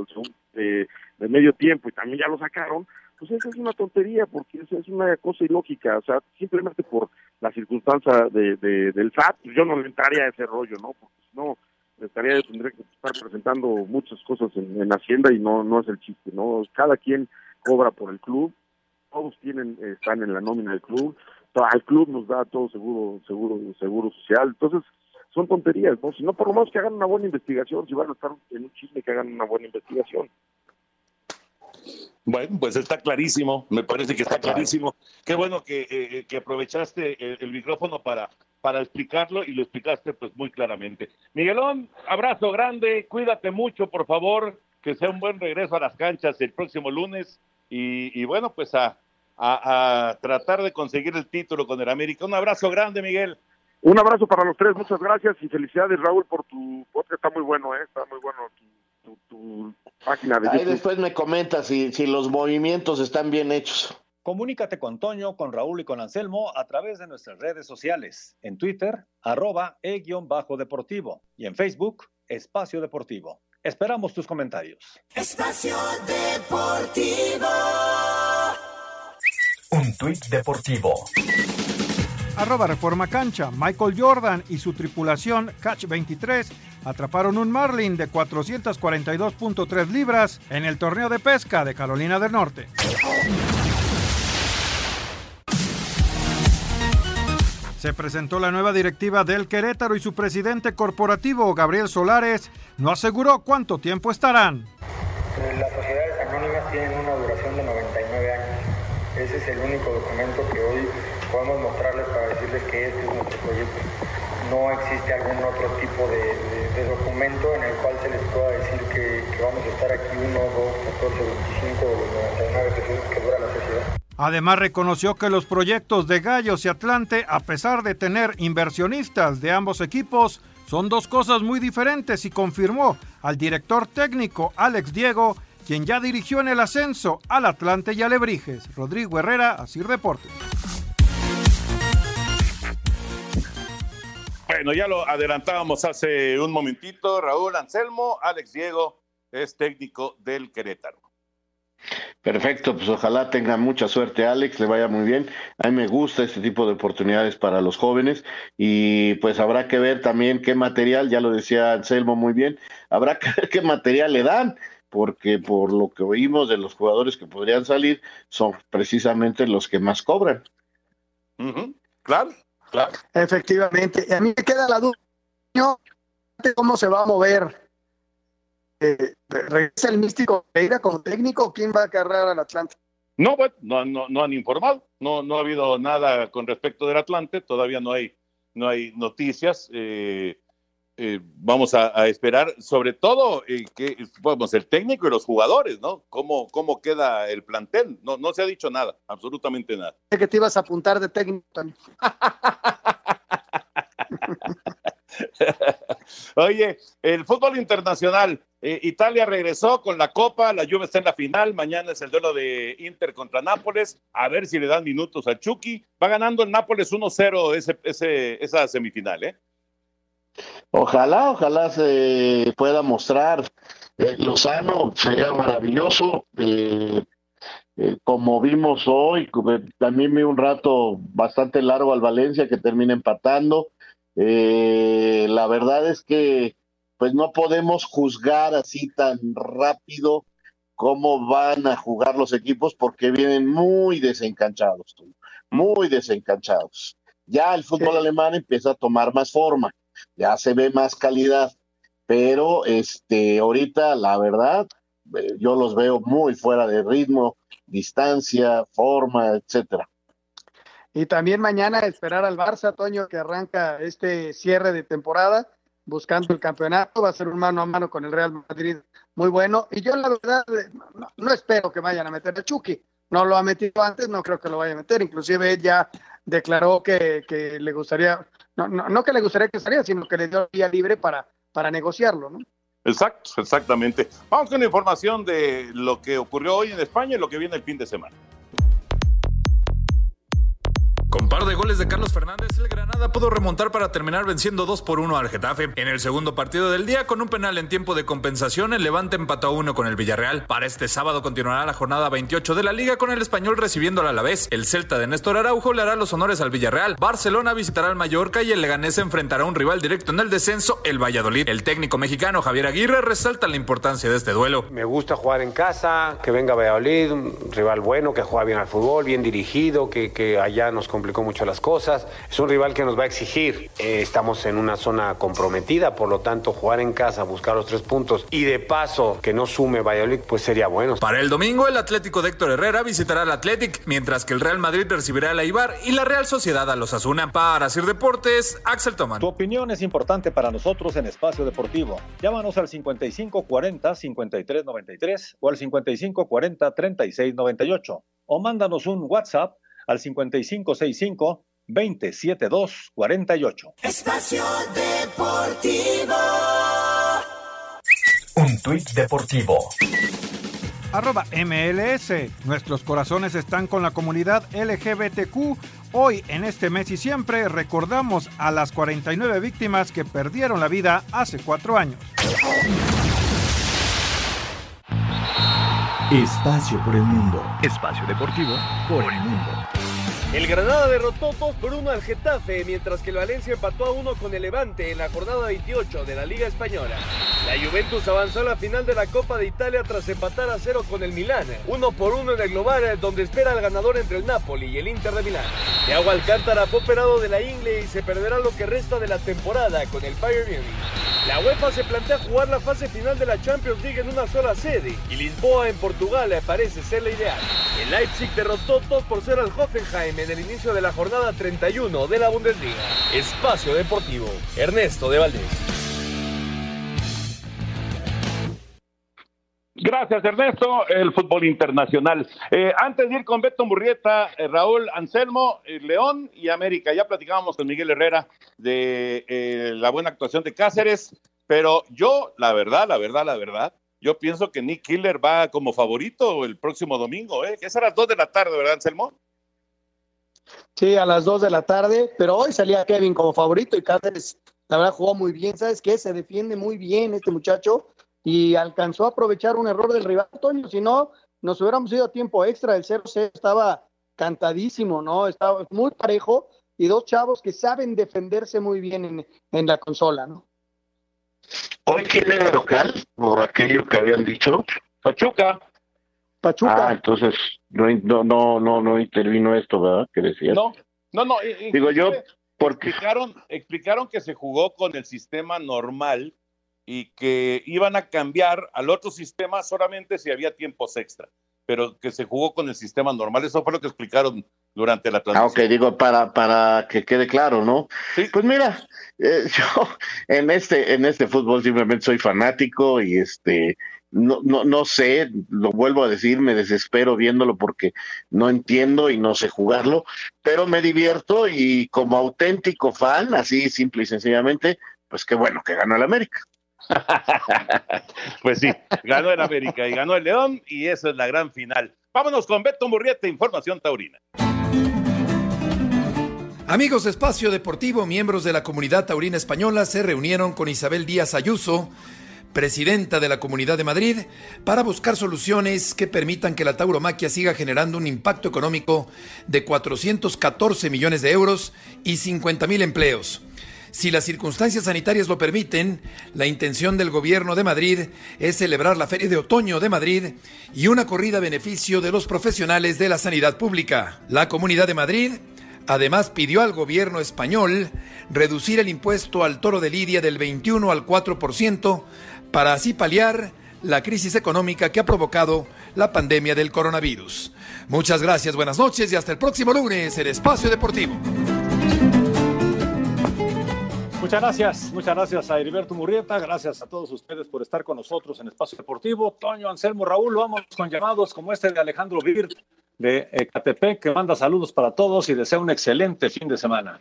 del de medio tiempo y también ya lo sacaron, pues esa es una tontería, porque esa es una cosa ilógica, o sea, simplemente por la circunstancia de, del SAT, pues yo no le entraría a ese rollo, ¿no? Porque si no, estaría, tendría que estar presentando muchas cosas en, Hacienda y no, no es el chiste, ¿no? Cada quien cobra por el club, todos tienen, están en la nómina del club, al club nos da todo seguro, seguro, seguro social, entonces son tonterías, ¿no? Si no, por lo menos que hagan una buena investigación, si van a estar en un chisme, que hagan una buena investigación. Bueno, pues está clarísimo, me parece que está clarísimo. Qué bueno que, eh, que aprovechaste el, micrófono para, para explicarlo y lo explicaste pues muy claramente. Miguelón, abrazo grande, cuídate mucho, por favor, que sea un buen regreso a las canchas el próximo lunes y, bueno, pues a, a, tratar de conseguir el título con el América. Un abrazo grande, Miguel. Un abrazo para los tres, muchas gracias y felicidades, Raúl, por tu podcast, está muy bueno, ¿eh? está muy bueno tu, página de Ahí después me comentas si, si los movimientos están bien hechos. Comunícate con Toño, con Raúl y con Anselmo a través de nuestras redes sociales. En Twitter, arroba e-deportivo y en Facebook, Espacio Deportivo. Esperamos tus comentarios. Espacio Deportivo. Un tuit deportivo arroba Reforma Cancha, Michael Jordan y su tripulación Catch 23 atraparon un marlin de 442.3 libras en el torneo de pesca de Carolina del Norte. Se presentó la nueva directiva del Querétaro y su presidente corporativo, Gabriel Solares, no aseguró cuánto tiempo estarán. Las sociedades anónimas tienen una duración de 99 años. Ese es el único documento que hoy podemos decirles que este es nuestro proyecto. No existe algún otro tipo de, documento en el cual se les pueda decir que, vamos a estar aquí 1, 2, 14, 25 o 99 pesos que dura la sociedad. Además reconoció que los proyectos de Gallos y Atlante, a pesar de tener inversionistas de ambos equipos, son dos cosas muy diferentes y confirmó al director técnico Alex Diego, quien ya dirigió en el ascenso al Atlante y Alebrijes. Rodrigo Herrera, Asir Deportes. Bueno, ya lo adelantábamos hace un momentito. Raúl Anselmo, Alex Diego es técnico del Querétaro. Perfecto, pues ojalá tenga mucha suerte Alex, le vaya muy bien. A mí me gusta este tipo de oportunidades para los jóvenes y pues habrá que ver también qué material, ya lo decía Anselmo muy bien, habrá que [LAUGHS] ver qué material le dan, porque por lo que oímos de los jugadores que podrían salir son precisamente los que más cobran. Claro, Efectivamente. A mí me queda la duda, ¿cómo se va a mover? Eh, ¿Regresa el místico Pereira como técnico o quién va a cargar al Atlante? No, no, no, no han informado, no, no ha habido nada con respecto del Atlante, todavía no hay, no hay noticias. Eh, eh, vamos a, esperar, sobre todo, que vamos, el técnico y los jugadores, ¿no? ¿Cómo, cómo queda el plantel? No, no se ha dicho nada, absolutamente nada. que te ibas a apuntar de técnico también. [LAUGHS] Oye, el fútbol internacional, eh, Italia regresó con la Copa, la Juve está en la final, mañana es el duelo de Inter contra Nápoles, a ver si le dan minutos a Chucky. Va ganando el Nápoles 1-0 ese, ese, esa semifinal, ¿eh? Ojalá, ojalá se pueda mostrar. Eh, Lozano sería maravilloso. Eh, eh, como vimos hoy, también vi un rato bastante largo al Valencia que termina empatando. Eh, la verdad es que pues no podemos juzgar así tan rápido cómo van a jugar los equipos porque vienen muy desencanchados, muy desencanchados. Ya el fútbol alemán empieza a tomar más forma, ya se ve más calidad, pero este ahorita la verdad eh, yo los veo muy fuera de ritmo, distancia, forma, etcétera. Y también mañana esperar al Barça, Toño, que arranca este cierre de temporada buscando el campeonato, va a ser un mano a mano con el Real Madrid muy bueno. Y yo la verdad no, espero que vayan a meter a Chucky. No lo ha metido antes, no creo que lo vaya a meter. Inclusive ya declaró que, le gustaría, no, no, que le gustaría que saliera, sino que le dio vía libre para, para negociarlo, ¿no? Exacto, exactamente. Vamos con información de lo que ocurrió hoy en España y lo que viene el fin de semana. Con par de goles de Carlos Fernández, el Granada pudo remontar para terminar venciendo 2 por 1 al Getafe. En el segundo partido del día, con un penal en tiempo de compensación, el Levante empató a 1 con el Villarreal. Para este sábado continuará la jornada 28 de la Liga con el español recibiendo a la vez. El Celta de Néstor Araujo le hará los honores al Villarreal. Barcelona visitará al Mallorca y el Leganés enfrentará a un rival directo en el descenso, el Valladolid. El técnico mexicano Javier Aguirre resalta la importancia de este duelo. Me gusta jugar en casa, que venga Valladolid, un rival bueno, que juega bien al fútbol, bien dirigido, que, que allá nos complicó mucho las cosas es un rival que nos va a exigir. Eh, estamos en una zona comprometida, por lo tanto, jugar en casa, buscar los tres puntos y de paso que no sume Valladolid, pues sería bueno. Para el domingo, el Atlético de Héctor Herrera visitará al Athletic, mientras que el Real Madrid recibirá al Eibar y la Real Sociedad a los Asuna. Para Sir Deportes, Axel Toman. Tu opinión es importante para nosotros en Espacio Deportivo. Llámanos al 5540-5393 o al 5540-3698 o mándanos un WhatsApp al 5565 27248. Espacio Deportivo. Un tuit deportivo. Arroba MLS. Nuestros corazones están con la comunidad LGBTQ. Hoy, en este mes y siempre, recordamos a las 49 víctimas que perdieron la vida hace cuatro años. Espacio por el mundo. Espacio deportivo por el mundo. El Granada derrotó 2 por 1 al Getafe, mientras que el Valencia empató a 1 con el Levante en la jornada 28 de la Liga Española. La Juventus avanzó a la final de la Copa de Italia tras empatar a 0 con el Milán, 1 por 1 en el global, donde espera el ganador entre el Napoli y el Inter de Milán. Thiago Alcántara fue operado de la ingle y se perderá lo que resta de la temporada con el Bayern Munich. La UEFA se plantea jugar la fase final de la Champions League en una sola sede y Lisboa en Portugal parece ser la ideal. El Leipzig derrotó 2 por 0 al Hoffenheim en el inicio de la jornada 31 de la Bundesliga. Espacio Deportivo, Ernesto de Valdés. Gracias, Ernesto. El fútbol internacional. Eh, antes de ir con Beto Murrieta, eh, Raúl Anselmo, eh, León y América. Ya platicábamos con Miguel Herrera de la buena actuación de Cáceres, pero yo, la verdad, la verdad, la verdad, yo pienso que Nick Killer va como favorito el próximo domingo. ¿eh? Es a las 2 de la tarde, ¿verdad, Anselmo? Sí, a las 2 de la tarde, pero hoy salía Kevin como favorito y Cáceres, la verdad, jugó muy bien. ¿Sabes qué? Se defiende muy bien este muchacho y alcanzó a aprovechar un error del rival, Toño. Si no, nos hubiéramos ido a tiempo extra. El 0-0 estaba cantadísimo, ¿no? Estaba muy parejo y dos chavos que saben defenderse muy bien en, en la consola, ¿no? Hoy era local, por aquello que habían dicho. Pachuca. Pachuca. Ah, entonces no, no, no, no, intervino esto, ¿verdad? Que decías. No, no, no. Digo yo, porque explicaron, explicaron que se jugó con el sistema normal y que iban a cambiar al otro sistema solamente si había tiempos extra, pero que se jugó con el sistema normal. Eso fue lo que explicaron durante la transmisión. Ah, ok, digo, para, para que quede claro, ¿no? Sí. Pues mira, eh, [LAUGHS] yo en este, en este fútbol simplemente soy fanático y este no, no, no sé, lo vuelvo a decir, me desespero viéndolo porque no entiendo y no sé jugarlo, pero me divierto y como auténtico fan, así simple y sencillamente, pues qué bueno que ganó el América. [LAUGHS] pues sí, ganó el América y ganó el León y esa es la gran final. Vámonos con Beto Murrieta, Información Taurina. Amigos de Espacio Deportivo, miembros de la comunidad taurina española se reunieron con Isabel Díaz Ayuso presidenta de la Comunidad de Madrid, para buscar soluciones que permitan que la tauromaquia siga generando un impacto económico de 414 millones de euros y 50 mil empleos. Si las circunstancias sanitarias lo permiten, la intención del Gobierno de Madrid es celebrar la Feria de Otoño de Madrid y una corrida a beneficio de los profesionales de la sanidad pública. La Comunidad de Madrid Además, pidió al gobierno español reducir el impuesto al toro de Lidia del 21 al 4% para así paliar la crisis económica que ha provocado la pandemia del coronavirus. Muchas gracias, buenas noches y hasta el próximo lunes en Espacio Deportivo. Muchas gracias, muchas gracias a Heriberto Murrieta, gracias a todos ustedes por estar con nosotros en Espacio Deportivo. Toño, Anselmo, Raúl, vamos con llamados como este de Alejandro Virt de Ecatepec, que manda saludos para todos y desea un excelente fin de semana.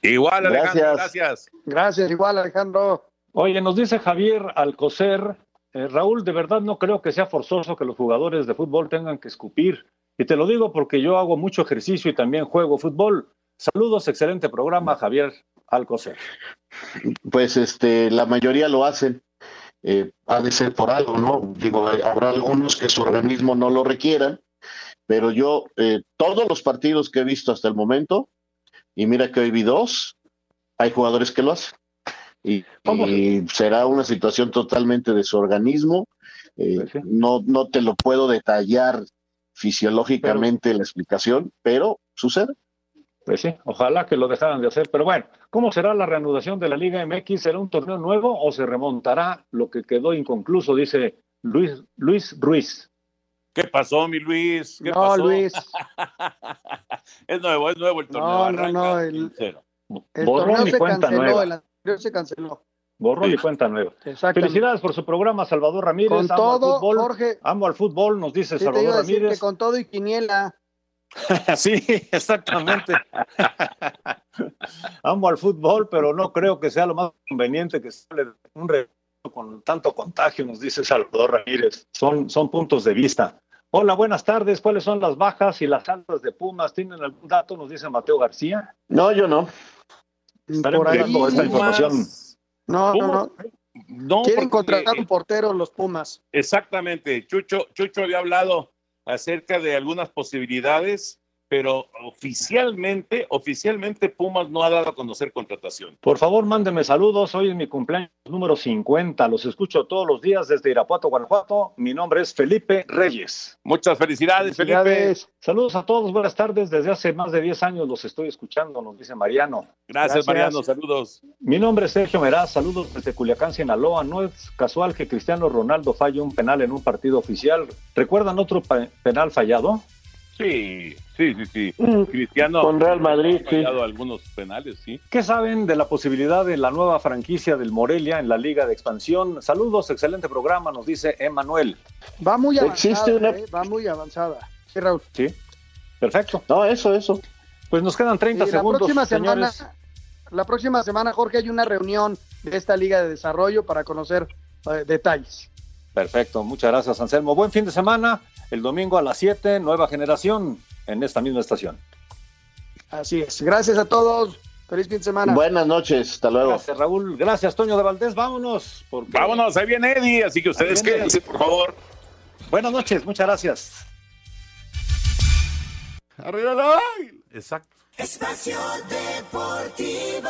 Igual, Alejandro, gracias. Gracias, igual, Alejandro. Oye, nos dice Javier Alcocer, eh, Raúl, de verdad no creo que sea forzoso que los jugadores de fútbol tengan que escupir. Y te lo digo porque yo hago mucho ejercicio y también juego fútbol. Saludos, excelente programa, Javier Alcocer. Pues este, la mayoría lo hacen. Eh, ha de ser por algo, ¿no? Digo, habrá algunos que su organismo no lo requieran, pero yo, eh, todos los partidos que he visto hasta el momento, y mira que hoy vi dos, hay jugadores que lo hacen. Y, será una situación totalmente de su organismo. Eh, pues no, no te lo puedo detallar fisiológicamente la explicación, pero sucede. Pues sí, ojalá que lo dejaran de hacer. Pero bueno, ¿cómo será la reanudación de la Liga MX? ¿Será un torneo nuevo o se remontará lo que quedó inconcluso? Dice Luis, Luis Ruiz. ¿Qué pasó, mi Luis? ¿Qué no, Luis. [LAUGHS] es nuevo, es nuevo el torneo. No, no, no. El, el torneo se canceló, el anterior se canceló. Borrón y cuenta nueva. Felicidades por su programa, Salvador Ramírez. Con amo todo, al fútbol, Jorge. Amo al fútbol, nos dice Salvador Ramírez. Que con todo y quiniela. [LAUGHS] sí, exactamente. [LAUGHS] amo al fútbol, pero no creo que sea lo más conveniente que se hable de un con tanto contagio, nos dice Salvador Ramírez. Son, son puntos de vista. Hola, buenas tardes. ¿Cuáles son las bajas y las altas de Pumas? ¿Tienen algún dato? Nos dice Mateo García. No, yo no. Estaremos Por esta información. No, no, no. Quieren contratar un portero los Pumas. Exactamente. Chucho, Chucho había hablado acerca de algunas posibilidades pero oficialmente, oficialmente Pumas no ha dado a conocer contratación. Por favor, mándenme saludos. Hoy es mi cumpleaños número 50. Los escucho todos los días desde Irapuato, Guanajuato. Mi nombre es Felipe Reyes. Muchas felicidades, Felipe. Saludos a todos, buenas tardes. Desde hace más de 10 años los estoy escuchando, nos dice Mariano. Gracias, Mariano, saludos. Mi nombre es Sergio Meraz, saludos desde Culiacán, Sinaloa. No es casual que Cristiano Ronaldo falle un penal en un partido oficial. ¿Recuerdan otro penal fallado? Sí, sí, sí, sí. Mm. Cristiano con Real Madrid, ha fallado algunos penales, sí. ¿Qué saben de la posibilidad de la nueva franquicia del Morelia en la Liga de Expansión? Saludos, excelente programa, nos dice Emanuel. Va muy avanzada, ¿eh? va muy avanzada. Sí, Raúl. Sí, perfecto. No, eso, eso. Pues nos quedan 30 segundos, la próxima Semana, la próxima semana, Jorge, hay una reunión de esta Liga de Desarrollo para conocer eh, detalles. Perfecto, muchas gracias, Anselmo. Buen fin de semana el domingo a las 7, nueva generación, en esta misma estación. Así es. Gracias a todos. Feliz fin de semana. Buenas noches, hasta luego. Gracias, Raúl. Gracias, Toño de Valdés. Vámonos. Vámonos, ahí viene Eddie, así que ustedes quédense, por favor. Buenas noches, muchas gracias. Arriba la... Exacto. Espacio Deportivo.